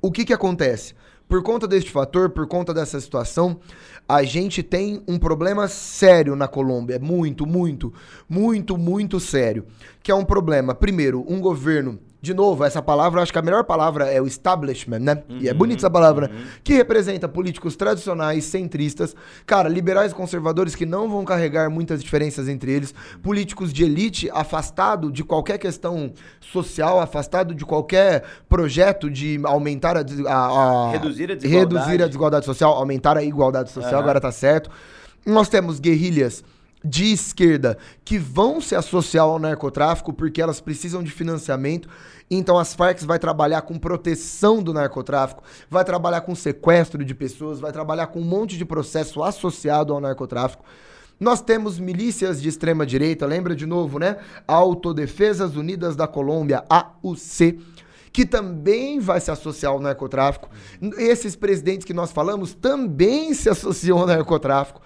[SPEAKER 2] o que que acontece? Por conta deste fator, por conta dessa situação, a gente tem um problema sério na Colômbia. Muito, muito, muito, muito sério. Que é um problema, primeiro, um governo. De novo, essa palavra, acho que a melhor palavra é o establishment, né? e é bonita essa palavra, né? Que representa políticos tradicionais, centristas, cara, liberais e conservadores que não vão carregar muitas diferenças entre eles, políticos de elite afastado de qualquer questão social, afastado de qualquer projeto de aumentar a, a- a-
[SPEAKER 1] Reduzir a desigualdade.
[SPEAKER 2] reduzir a desigualdade social, aumentar a igualdade social,
[SPEAKER 1] Aham.
[SPEAKER 2] agora tá certo. Nós temos guerrilhas de esquerda que vão se associar ao narcotráfico porque elas precisam de financiamento. Então as Farc vai trabalhar com proteção do narcotráfico, vai trabalhar com sequestro de pessoas, vai trabalhar com um monte de processo associado ao narcotráfico. Nós temos milícias de extrema direita, lembra de novo, né? Autodefesas Unidas da Colômbia, AUC, que também vai se associar ao narcotráfico. Esses presidentes que nós falamos também se associam ao narcotráfico.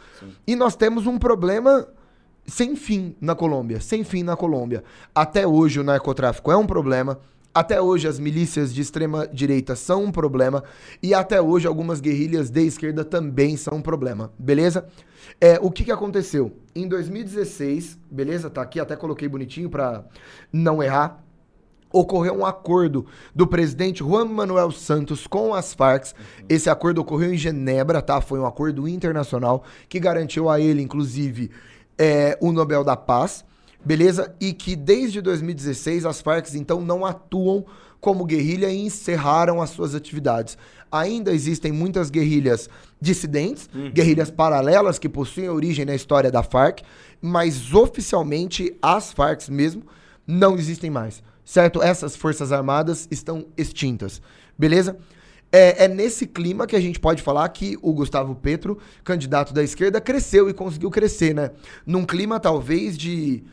[SPEAKER 2] E nós temos um problema sem fim na Colômbia, sem fim na Colômbia. Até hoje o narcotráfico é um problema. Até hoje as milícias de extrema direita são um problema e até hoje algumas guerrilhas de esquerda também são um problema, beleza? É, o que, que aconteceu? Em 2016, beleza? Tá aqui, até coloquei bonitinho pra não errar ocorreu um acordo do presidente Juan Manuel Santos com as Farc. Esse acordo ocorreu em Genebra, tá? Foi um acordo internacional que garantiu a ele, inclusive, é, o Nobel da Paz, beleza? E que desde 2016 as Farc então não atuam como guerrilha e encerraram as suas atividades. Ainda existem muitas guerrilhas dissidentes, guerrilhas paralelas que possuem origem na história da Farc, mas oficialmente as Farc mesmo não existem mais certo? Essas forças armadas estão extintas, beleza? É, é, nesse clima que a gente pode falar que o Gustavo Petro, candidato da esquerda, cresceu e conseguiu crescer, né? Num clima talvez de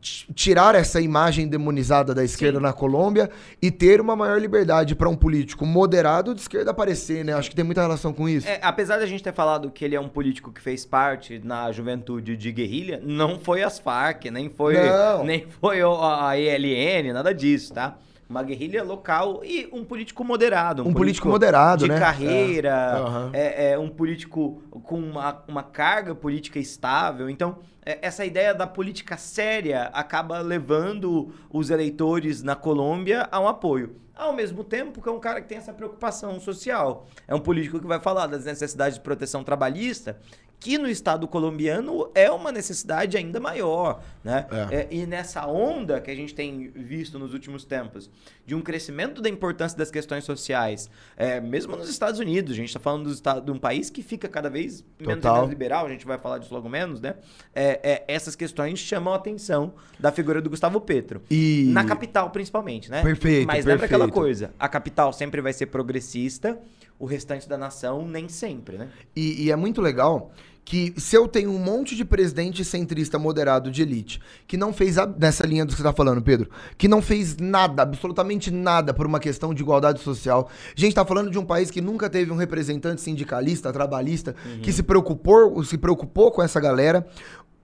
[SPEAKER 2] tirar essa imagem demonizada da esquerda na Colômbia e ter uma maior liberdade para um político moderado de esquerda aparecer, né? Acho que tem muita relação com isso.
[SPEAKER 1] É, apesar da gente ter falado que ele é um político que fez parte na juventude de guerrilha, não foi as Farc, nem foi,
[SPEAKER 2] Não.
[SPEAKER 1] nem foi a ELN, nada disso, tá? Uma guerrilha local e um político moderado.
[SPEAKER 2] Um político moderado,
[SPEAKER 1] de
[SPEAKER 2] né?
[SPEAKER 1] carreira,
[SPEAKER 2] É.
[SPEAKER 1] É, é um político com uma, uma carga política estável. Então, é, essa ideia da política séria acaba levando os eleitores na Colômbia a um apoio. ao mesmo tempo que é um cara que tem essa preocupação social. É um político que vai falar das necessidades de proteção trabalhista, que no Estado colombiano é uma necessidade ainda maior. Né?
[SPEAKER 2] É.
[SPEAKER 1] É, e nessa onda que a gente tem visto nos últimos tempos, de um crescimento da importância das questões sociais, é, mesmo nos Estados Unidos, a gente está falando dos Estados- de um país que fica cada vez menos, liberal, a gente vai falar disso logo menos, né? É, é, essas questões chamam a atenção da figura do Gustavo Petro.
[SPEAKER 2] E-
[SPEAKER 1] Na capital, principalmente, né?
[SPEAKER 2] Perfeito,
[SPEAKER 1] Mas lembra aquela
[SPEAKER 2] perfeito.
[SPEAKER 1] coisa, a capital sempre vai ser progressista, o restante da nação nem sempre, né?
[SPEAKER 2] E, e é muito legal que se eu tenho um monte de presidente centrista moderado de elite que não fez a- nessa linha do que você tá falando, Pedro, que não fez nada, absolutamente nada por uma questão de igualdade social. A gente tá falando de um país que nunca teve um representante sindicalista, trabalhista, que se preocupou, se preocupou com essa galera.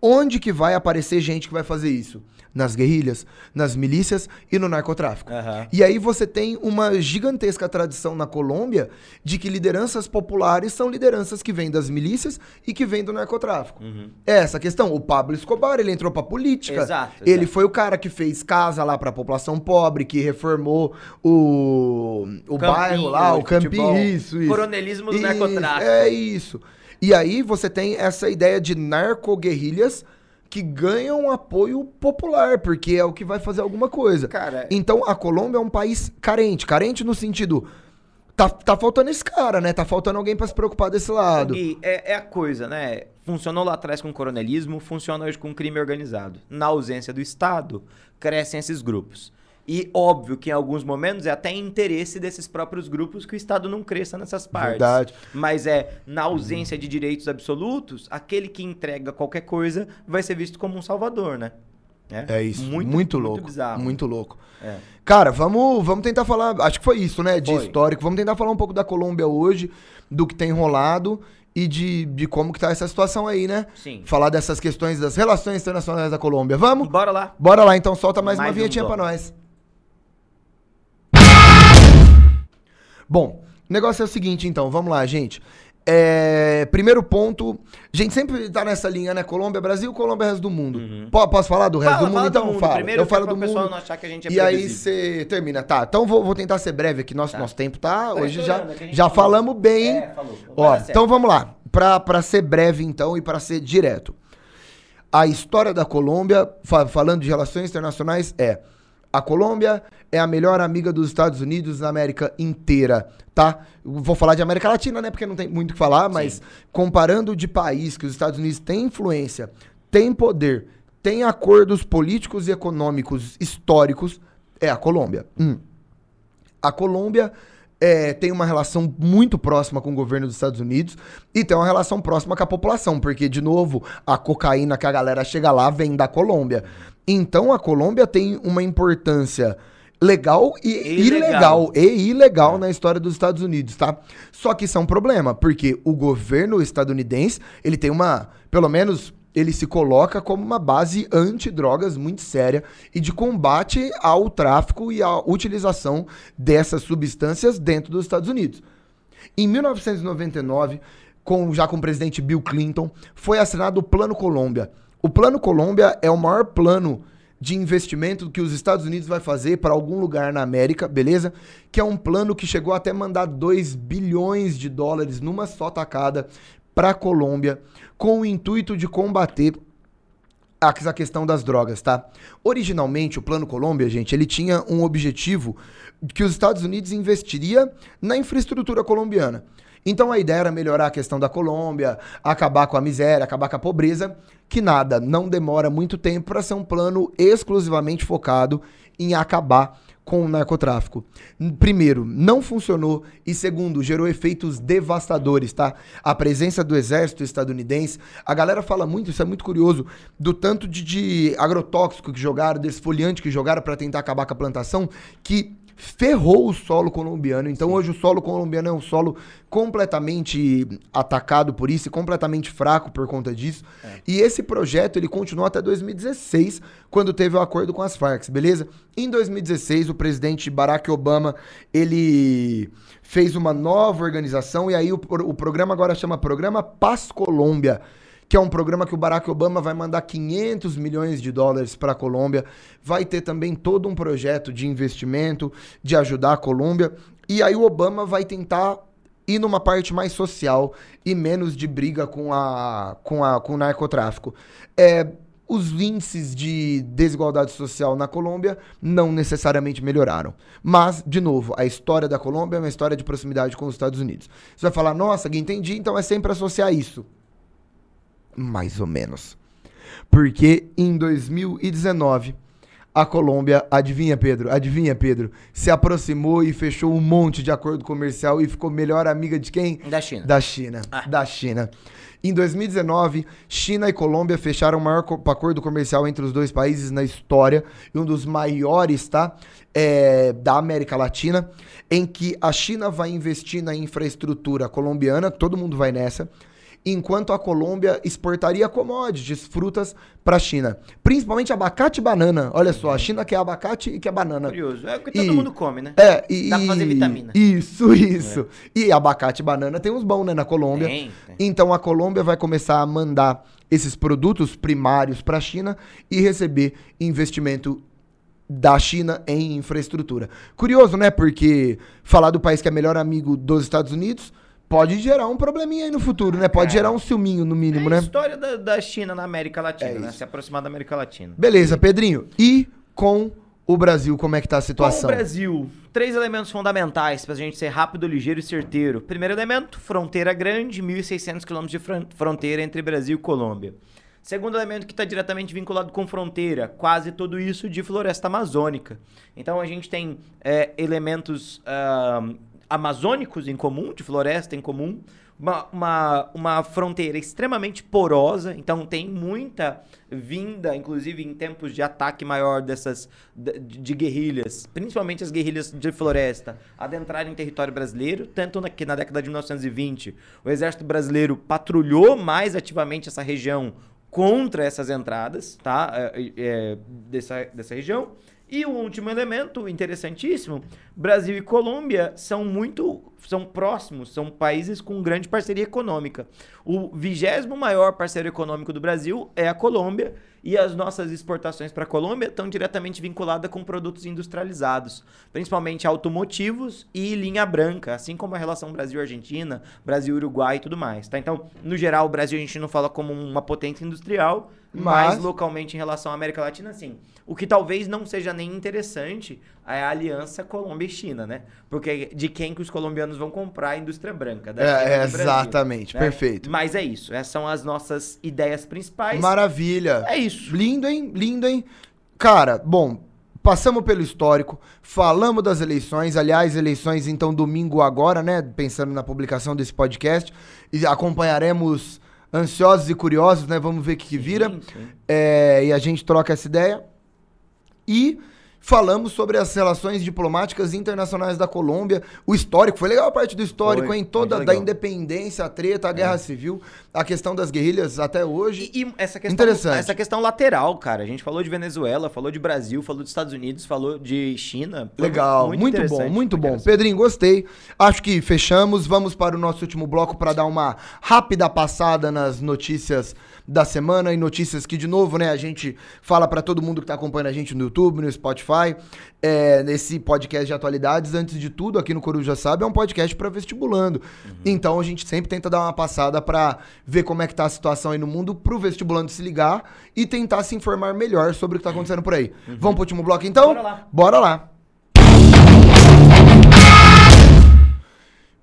[SPEAKER 2] Onde que vai aparecer gente que vai fazer isso? Nas guerrilhas, nas milícias e no narcotráfico.
[SPEAKER 1] Aham.
[SPEAKER 2] E aí você tem uma gigantesca tradição na Colômbia de que lideranças populares são lideranças que vêm das milícias e que vêm do narcotráfico. É essa a questão. O Pablo Escobar, ele entrou pra política.
[SPEAKER 1] Exato,
[SPEAKER 2] Ele
[SPEAKER 1] exato.
[SPEAKER 2] foi o cara que fez casa lá pra população pobre, que reformou o, o
[SPEAKER 1] Campinho
[SPEAKER 2] bairro lá, o campinho. Isso, isso.
[SPEAKER 1] Coronelismo do
[SPEAKER 2] Isso,
[SPEAKER 1] narcotráfico.
[SPEAKER 2] É isso. E aí você tem essa ideia de narcoguerrilhas que ganham apoio popular, porque é o que vai fazer alguma coisa.
[SPEAKER 1] Cara,
[SPEAKER 2] Então a Colômbia é um país carente. Carente no sentido. Tá, tá faltando esse cara, né? Tá faltando alguém pra se preocupar desse lado.
[SPEAKER 1] Gui, é, é a coisa, né? Funcionou lá atrás com o coronelismo, funciona hoje com o crime organizado. Na ausência do Estado, crescem esses grupos. E óbvio que em alguns momentos é até interesse desses próprios grupos que o Estado não cresça nessas partes.
[SPEAKER 2] Verdade.
[SPEAKER 1] Mas é, na ausência de direitos absolutos, aquele que entrega qualquer coisa vai ser visto como um salvador, né?
[SPEAKER 2] É isso. Muito, louco.
[SPEAKER 1] bizarro.
[SPEAKER 2] Muito louco.
[SPEAKER 1] É.
[SPEAKER 2] Cara, vamos, vamos tentar falar. Acho que foi isso, né? De
[SPEAKER 1] Foi.
[SPEAKER 2] histórico. Vamos tentar falar um pouco da Colômbia hoje, do que tem rolado e de, de como que tá essa situação aí, né?
[SPEAKER 1] Sim.
[SPEAKER 2] Falar dessas questões das relações internacionais da Colômbia. Vamos?
[SPEAKER 1] Bora lá.
[SPEAKER 2] Bora lá, então solta mais, uma
[SPEAKER 1] Mais um
[SPEAKER 2] vinhetinha pra
[SPEAKER 1] tom.
[SPEAKER 2] nós. Bom, o negócio é o seguinte, então, vamos lá, gente. É, primeiro ponto, a gente sempre tá nessa linha, né? Colômbia, Brasil, Colômbia, resto do mundo. Po- Posso falar do resto
[SPEAKER 1] Fala,
[SPEAKER 2] do mundo?
[SPEAKER 1] fala do
[SPEAKER 2] então
[SPEAKER 1] mundo
[SPEAKER 2] fala.
[SPEAKER 1] primeiro,
[SPEAKER 2] Eu falo do mundo.
[SPEAKER 1] não achar que a gente é
[SPEAKER 2] e aí você termina. Tá, então vou, vou tentar ser breve aqui. Nosso,
[SPEAKER 1] Tá.
[SPEAKER 2] nosso tempo tá.
[SPEAKER 1] Tá
[SPEAKER 2] Hoje já,
[SPEAKER 1] é
[SPEAKER 2] já
[SPEAKER 1] falou.
[SPEAKER 2] falamos bem.
[SPEAKER 1] É, falou.
[SPEAKER 2] Ó, então vamos lá. Pra, pra ser breve, então, e pra ser direto. A história da Colômbia, fa- falando de relações internacionais, é. A Colômbia é a melhor amiga dos Estados Unidos na América inteira, tá? Eu Vou falar de América Latina, né? Porque não tem muito o que falar, mas comparando de país que os Estados Unidos têm influência, têm poder, têm acordos políticos e econômicos históricos, é a Colômbia. Hum. A Colômbia é, tem uma relação muito próxima com o governo dos Estados Unidos e tem uma relação próxima com a população, porque, de novo, a cocaína que a galera chega lá vem da Colômbia. Então a Colômbia tem uma importância legal e ilegal,
[SPEAKER 1] ilegal.
[SPEAKER 2] e ilegal na história dos Estados Unidos, tá? Só que isso é um problema, porque o governo estadunidense, ele tem uma, pelo menos ele se coloca como uma base antidrogas muito séria e de combate ao tráfico e à utilização dessas substâncias dentro dos Estados Unidos. Em 1999, com, já com o presidente Bill Clinton, foi assinado o Plano Colômbia. O Plano Colômbia é o maior plano de investimento que os Estados Unidos vai fazer para algum lugar na América, beleza? Que é um plano que chegou até mandar 2 bilhões de dólares numa só tacada para a Colômbia, com o intuito de combater a questão das drogas, tá? Originalmente, o Plano Colômbia, gente, ele tinha um objetivo que os Estados Unidos investiria na infraestrutura colombiana. Então a ideia era melhorar a questão da Colômbia, acabar com a miséria, acabar com a pobreza, que nada, não demora muito tempo para ser um plano exclusivamente focado em acabar com o narcotráfico. Primeiro, não funcionou e segundo, gerou efeitos devastadores, tá? A presença do exército estadunidense, a galera fala muito, isso é muito curioso, do tanto de, de agrotóxico que jogaram, desfoliante que jogaram para tentar acabar com a plantação, que ferrou o solo colombiano. Então hoje o solo colombiano é um solo completamente atacado por isso e completamente fraco por conta disso. E esse projeto ele continuou até 2016, quando teve o acordo com as Farc, beleza? Em 2016 o presidente Barack Obama ele fez uma nova organização e aí o, o programa agora chama Programa Paz Colômbia que é um programa que o Barack Obama vai mandar 500 milhões de dólares para a Colômbia. Vai ter também todo um projeto de investimento, de ajudar a Colômbia. E aí o Obama vai tentar ir numa parte mais social e menos de briga com, a, com, a, com o narcotráfico. É, os índices de desigualdade social na Colômbia não necessariamente melhoraram. Mas, de novo, a história da Colômbia é uma história de proximidade com os Estados Unidos. Você vai falar, nossa, entendi, então é sempre associar isso. Mais ou menos. Porque em 2019 a Colômbia, adivinha, Pedro? Adivinha, Pedro? Se aproximou e fechou um monte de acordo comercial e ficou melhor amiga de quem?
[SPEAKER 1] Da China.
[SPEAKER 2] Da China. Ah. Da China. Em 2019, China e Colômbia fecharam o maior acordo comercial entre os dois países na história e um dos maiores, tá? É, da América Latina, em que a China vai investir na infraestrutura colombiana, todo mundo vai nessa enquanto a Colômbia exportaria commodities, frutas para a China. Principalmente abacate e banana. Olha só, a China quer abacate e quer banana.
[SPEAKER 1] Curioso. É o que todo e, mundo come, né?
[SPEAKER 2] É, e,
[SPEAKER 1] Dá pra fazer vitamina.
[SPEAKER 2] Isso, isso. É. E abacate e banana tem uns bons, né, na Colômbia. Tem, tem. Então a Colômbia vai começar a mandar esses produtos primários para a China e receber investimento da China em infraestrutura. Curioso, né? Porque falar do país que é melhor amigo dos Estados Unidos pode gerar um probleminha aí no futuro, né? Pode gerar um ciúminho, no mínimo, é
[SPEAKER 1] né?
[SPEAKER 2] a
[SPEAKER 1] história da, da China na América Latina, é né? Se aproximar da América Latina.
[SPEAKER 2] Beleza, Pedrinho. E com o Brasil, como é que tá a situação?
[SPEAKER 1] Com o Brasil, três elementos fundamentais pra gente ser rápido, ligeiro e certeiro. Primeiro elemento, fronteira grande, 1.600 quilômetros de fronteira entre Brasil e Colômbia. Segundo elemento que está diretamente vinculado com fronteira, quase tudo isso de floresta amazônica. Então a gente tem é, elementos uh, amazônicos em comum, de floresta em comum, uma, uma, uma fronteira extremamente porosa, então tem muita vinda, inclusive em tempos de ataque maior dessas de, de guerrilhas, principalmente as guerrilhas de floresta, adentrarem em território brasileiro, tanto que na década de 1920 o exército brasileiro patrulhou mais ativamente essa região contra essas entradas, tá, é, é, dessa, dessa região, e o último elemento interessantíssimo, Brasil e Colômbia são muito são próximos, são países com grande parceria econômica. O vigésimo maior parceiro econômico do Brasil é a Colômbia e as nossas exportações para a Colômbia estão diretamente vinculadas com produtos industrializados, principalmente automotivos e linha branca, assim como a relação Brasil-Argentina, Brasil-Uruguai e tudo mais. Tá? Então, no geral, o Brasil a gente não fala como uma potência industrial, mas, mas localmente em relação à América Latina, sim. O que talvez não seja nem interessante é a aliança Colômbia e China, né? Porque de quem que os colombianos vão comprar a indústria branca?
[SPEAKER 2] é, é exatamente, né? perfeito.
[SPEAKER 1] Mas é isso, essas são as nossas ideias principais.
[SPEAKER 2] Maravilha.
[SPEAKER 1] É isso.
[SPEAKER 2] Lindo, hein? Lindo, hein? Cara, bom, Passamos pelo histórico, falamos das eleições, aliás, eleições então domingo agora, né? Pensando na publicação desse podcast, e acompanharemos ansiosos e curiosos, né? Vamos ver o que, que vira. Sim, sim. É, e a gente troca essa ideia. E Falamos sobre as relações diplomáticas internacionais da Colômbia. O histórico, foi legal a parte do histórico, foi, hein? Toda da independência, a treta, a guerra é. civil, a questão das guerrilhas até hoje.
[SPEAKER 1] E, e, essa questão, Interessante. essa questão lateral, cara. A gente falou de Venezuela, falou de Brasil, falou dos Estados Unidos, falou de China.
[SPEAKER 2] Legal, muito, muito bom, muito bom. Pedrinho, gostei. Acho que fechamos. Vamos para o nosso último bloco para dar uma rápida passada nas notícias da semana e notícias que, de novo, né, a gente fala para todo mundo que está acompanhando a gente no YouTube, no Spotify, é, nesse podcast de atualidades. Antes de tudo, aqui no Coruja Sabe, é um podcast para vestibulando. Uhum. Então a gente sempre tenta dar uma passada para ver como é que tá a situação aí no mundo, pro vestibulando se ligar e tentar se informar melhor sobre o que tá acontecendo por aí. Uhum. Vamos pro último bloco então? Bora lá. Bora lá.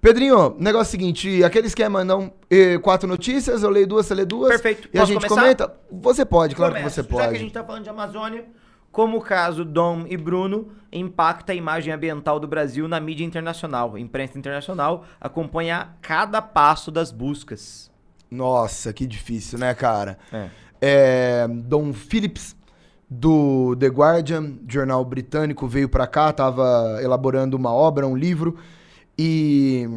[SPEAKER 2] Pedrinho, negócio seguinte, aquele esquema não eh, quatro notícias, eu leio duas, você lê duas.
[SPEAKER 1] Perfeito.
[SPEAKER 2] E Posso a gente começar? comenta? Você pode, claro Começo. que você pode. Já
[SPEAKER 1] que a gente tá falando de Amazônia, como o caso Dom e Bruno impacta a imagem ambiental do Brasil na mídia internacional. A imprensa internacional acompanha cada passo das buscas.
[SPEAKER 2] Nossa, que difícil, né, cara? É. É, Dom Phillips do The Guardian, jornal britânico, veio para cá, estava elaborando uma obra, um livro e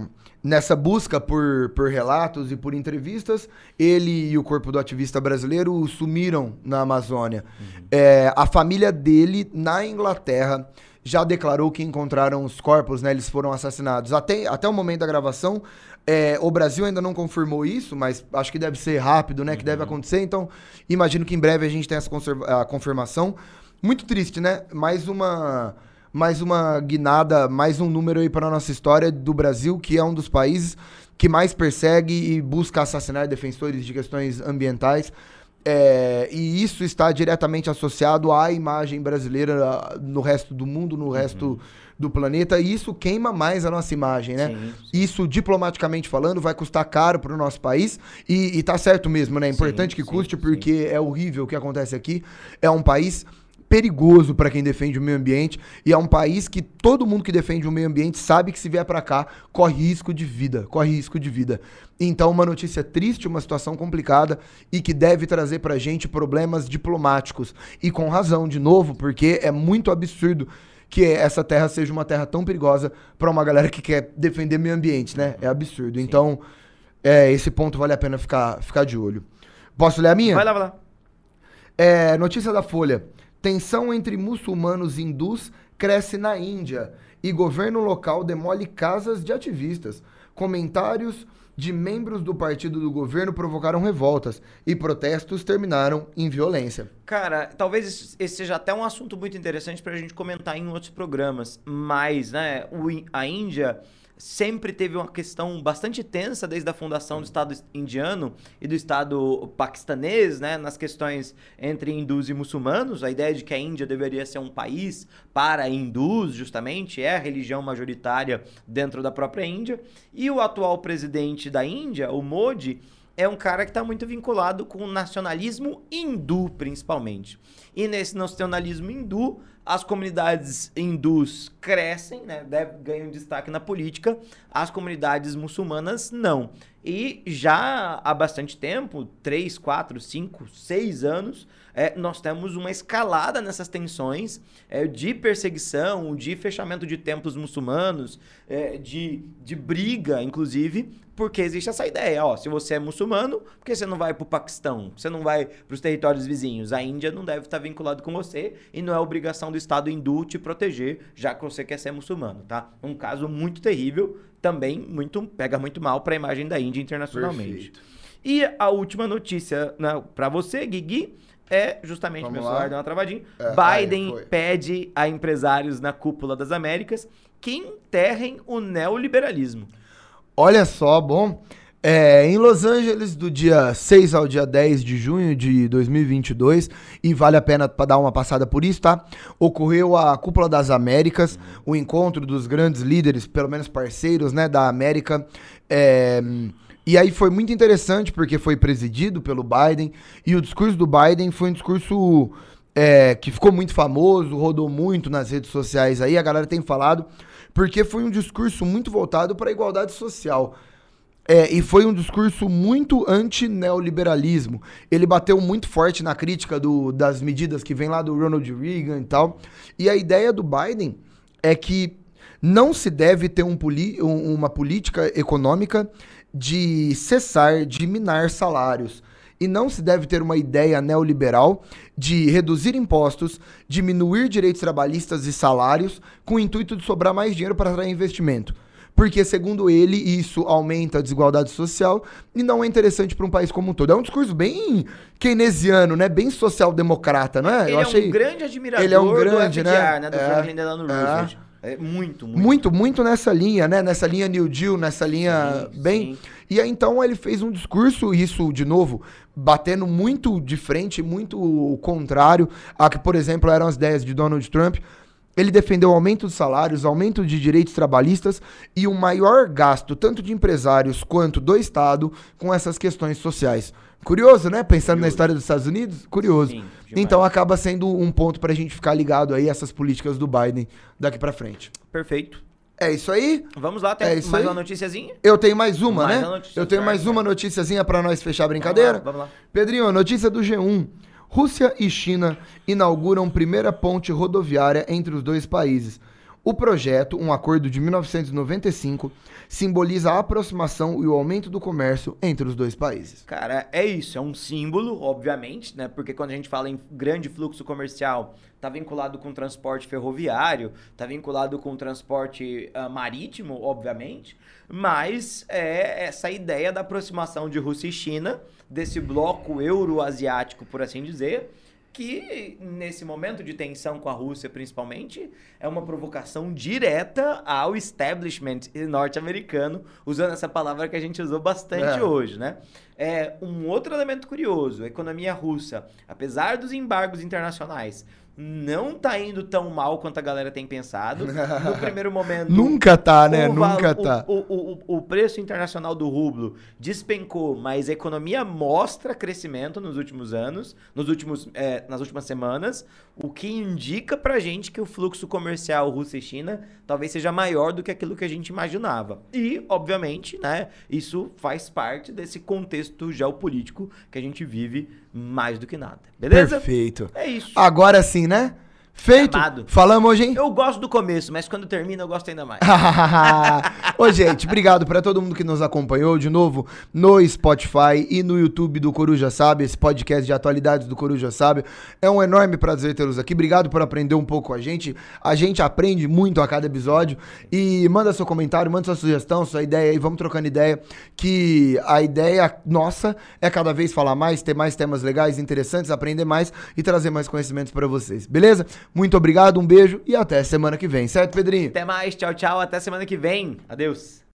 [SPEAKER 2] nessa busca por, por relatos e por entrevistas, ele e o corpo do ativista brasileiro sumiram na Amazônia. Uhum. É, a família dele, na Inglaterra, já declarou que encontraram os corpos, né? Eles foram assassinados. Até, até o momento da gravação, É, o Brasil ainda não confirmou isso, mas acho que deve ser rápido, né? Que deve acontecer. Então, imagino que em breve a gente tenha essa a confirmação. Muito triste, né? Mais uma, mais uma guinada, mais um número aí para nossa história do Brasil, que é um dos países que mais persegue e busca assassinar defensores de questões ambientais. É, e isso está diretamente associado à imagem brasileira no resto do mundo, no resto do planeta, e isso queima mais a nossa imagem, né?
[SPEAKER 1] Sim,
[SPEAKER 2] Isso, diplomaticamente falando, vai custar caro para o nosso país, e, e tá certo mesmo, né? É importante que
[SPEAKER 1] sim,
[SPEAKER 2] custe,
[SPEAKER 1] sim.
[SPEAKER 2] porque é horrível o que acontece aqui. É um país perigoso para quem defende o meio ambiente e é um país que todo mundo que defende o meio ambiente sabe que se vier para cá corre risco de vida, corre risco de vida. Então uma notícia triste, uma situação complicada e que deve trazer pra gente problemas diplomáticos e com razão de novo, porque é muito absurdo que essa terra seja uma terra tão perigosa para uma galera que quer defender meio ambiente, né? É absurdo. Então, é, esse ponto vale a pena ficar, ficar de olho. Posso ler a minha?
[SPEAKER 1] Vai lá, vai lá.
[SPEAKER 2] É, notícia da Folha. Tensão entre muçulmanos e hindus cresce na Índia e governo local demole casas de ativistas. Comentários de membros do partido do governo provocaram revoltas e protestos terminaram em violência.
[SPEAKER 1] Cara, talvez esse- seja até um assunto muito interessante pra gente comentar em outros programas, mas, né, a Índia sempre teve uma questão bastante tensa desde a fundação do Estado indiano e do Estado paquistanês, né, nas questões entre hindus e muçulmanos. A ideia de que a Índia deveria ser um país para hindus, justamente, é a religião majoritária dentro da própria Índia. E o atual presidente da Índia, o Modi, é um cara que está muito vinculado com o nacionalismo hindu, principalmente. E nesse nacionalismo hindu, as comunidades hindus crescem, né, ganham destaque na política, as comunidades muçulmanas não. E já há bastante tempo, 3, 4, 5, 6 anos, é, nós temos uma escalada nessas tensões é, de perseguição, de fechamento de templos muçulmanos, é, de, de briga, inclusive, porque existe essa ideia, ó, se você é muçulmano, por que você não vai pro Paquistão? Você não vai pros territórios vizinhos? A Índia não deve estar vinculado com você e não é obrigação do Estado hindu te proteger, já que você quer ser muçulmano, tá? Um caso muito terrível, também muito pega muito mal para a imagem da Índia internacionalmente.
[SPEAKER 2] Perfeito.
[SPEAKER 1] E a última notícia né, para você, Guigui, é justamente
[SPEAKER 2] Vamos
[SPEAKER 1] meu
[SPEAKER 2] lá.
[SPEAKER 1] celular deu uma travadinha.
[SPEAKER 2] É,
[SPEAKER 1] Biden
[SPEAKER 2] aí,
[SPEAKER 1] pede a empresários na cúpula das Américas que enterrem o neoliberalismo.
[SPEAKER 2] Olha só, bom. É, em Los Angeles, do dia 6 ao dia 10 de junho de 2022, e vale a pena dar uma passada por isso, tá? Ocorreu a Cúpula das Américas, o encontro dos grandes líderes, pelo menos parceiros, né, da América. É, e aí foi muito interessante porque foi presidido pelo Biden, e o discurso do Biden foi um discurso é, que ficou muito famoso, rodou muito nas redes sociais aí, a galera tem falado, porque foi um discurso muito voltado para a igualdade social. É, e foi um discurso muito anti-neoliberalismo. Ele bateu muito forte na crítica do- das medidas que vem lá do Ronald Reagan e tal. E a ideia do Biden é que não se deve ter um poli- um- uma política econômica de cessar, de minar salários. E não se deve ter uma ideia neoliberal de reduzir impostos, diminuir direitos trabalhistas e salários, com o intuito de sobrar mais dinheiro para atrair investimento. Porque, segundo ele, isso aumenta a desigualdade social e não é interessante para um país como um todo. É um discurso bem keynesiano, né? Bem social-democrata, não é?
[SPEAKER 1] Ele é um grande admirador
[SPEAKER 2] Ele é um grande,
[SPEAKER 1] do FDR,
[SPEAKER 2] né?
[SPEAKER 1] Do
[SPEAKER 2] É.
[SPEAKER 1] Franklin Delano
[SPEAKER 2] É.
[SPEAKER 1] Roosevelt. É muito, muito.
[SPEAKER 2] Muito, muito nessa linha, né? Nessa linha New Deal, nessa linha
[SPEAKER 1] Sim,
[SPEAKER 2] bem.
[SPEAKER 1] sim.
[SPEAKER 2] E aí então ele fez um discurso, isso de novo, batendo muito de frente, muito o contrário a que, por exemplo, eram as ideias de Donald Trump. Ele defendeu aumento dos salários, aumento de direitos trabalhistas e o maior gasto, tanto de empresários quanto do Estado, com essas questões sociais. Curioso, né? Pensando na
[SPEAKER 1] Curioso.
[SPEAKER 2] história dos Estados Unidos, curioso.
[SPEAKER 1] Sim,
[SPEAKER 2] então acaba sendo um ponto pra gente ficar ligado aí essas políticas do Biden daqui pra frente.
[SPEAKER 1] Perfeito.
[SPEAKER 2] É isso aí?
[SPEAKER 1] Vamos lá, tem
[SPEAKER 2] É
[SPEAKER 1] mais
[SPEAKER 2] aí?
[SPEAKER 1] uma noticiazinha?
[SPEAKER 2] Eu tenho mais uma,
[SPEAKER 1] Mais
[SPEAKER 2] né?
[SPEAKER 1] uma
[SPEAKER 2] Eu tenho mais uma noticiazinha pra nós fechar a brincadeira.
[SPEAKER 1] Vamos lá, vamos lá.
[SPEAKER 2] Pedrinho, notícia do G1. Rússia e China inauguram primeira ponte rodoviária entre os dois países. O projeto, um acordo de 1995, simboliza a aproximação e o aumento do comércio entre os dois países.
[SPEAKER 1] Cara, é isso, é um símbolo, obviamente, né? Porque quando a gente fala em grande fluxo comercial, tá vinculado com transporte ferroviário, tá vinculado com transporte uh, marítimo, obviamente, mas é essa ideia da aproximação de Rússia e China, desse bloco euroasiático, por assim dizer, que nesse momento de tensão com a Rússia, principalmente, é uma provocação direta ao establishment norte-americano, usando essa palavra que a gente usou bastante é. hoje, né? É um outro elemento curioso, a economia russa, apesar dos embargos internacionais, não tá indo tão mal quanto a galera tem pensado. No primeiro momento.
[SPEAKER 2] Nunca tá, né? Nunca tá.
[SPEAKER 1] O, o, o, o, preço internacional do rublo despencou, mas a economia mostra crescimento nos últimos anos, nos últimos, é, nas últimas semanas, o que indica pra gente que o fluxo comercial Rússia e China talvez seja maior do que aquilo que a gente imaginava. E, obviamente, né, isso faz parte desse contexto geopolítico que a gente vive mais do que nada. Beleza?
[SPEAKER 2] Perfeito.
[SPEAKER 1] É isso.
[SPEAKER 2] Agora sim, né? Feito. Amado. Falamos hoje, hein?
[SPEAKER 1] Eu gosto do começo, mas quando termina eu gosto ainda mais.
[SPEAKER 2] Ô, gente, obrigado para todo mundo que nos acompanhou de novo no Spotify e no YouTube do Coruja Sabe, esse podcast de atualidades do Coruja Sabe. É um enorme prazer tê-los aqui. Obrigado por aprender um pouco com a gente. A gente aprende muito a cada episódio. E manda seu comentário, manda sua sugestão, sua ideia aí. Vamos trocando ideia. Que a ideia nossa é cada vez falar mais, ter mais temas legais, interessantes, aprender mais e trazer mais conhecimentos para vocês. Beleza? Muito obrigado, um beijo e até semana que vem, certo, Pedrinho?
[SPEAKER 1] Até mais, tchau, tchau, até semana que vem. Adeus.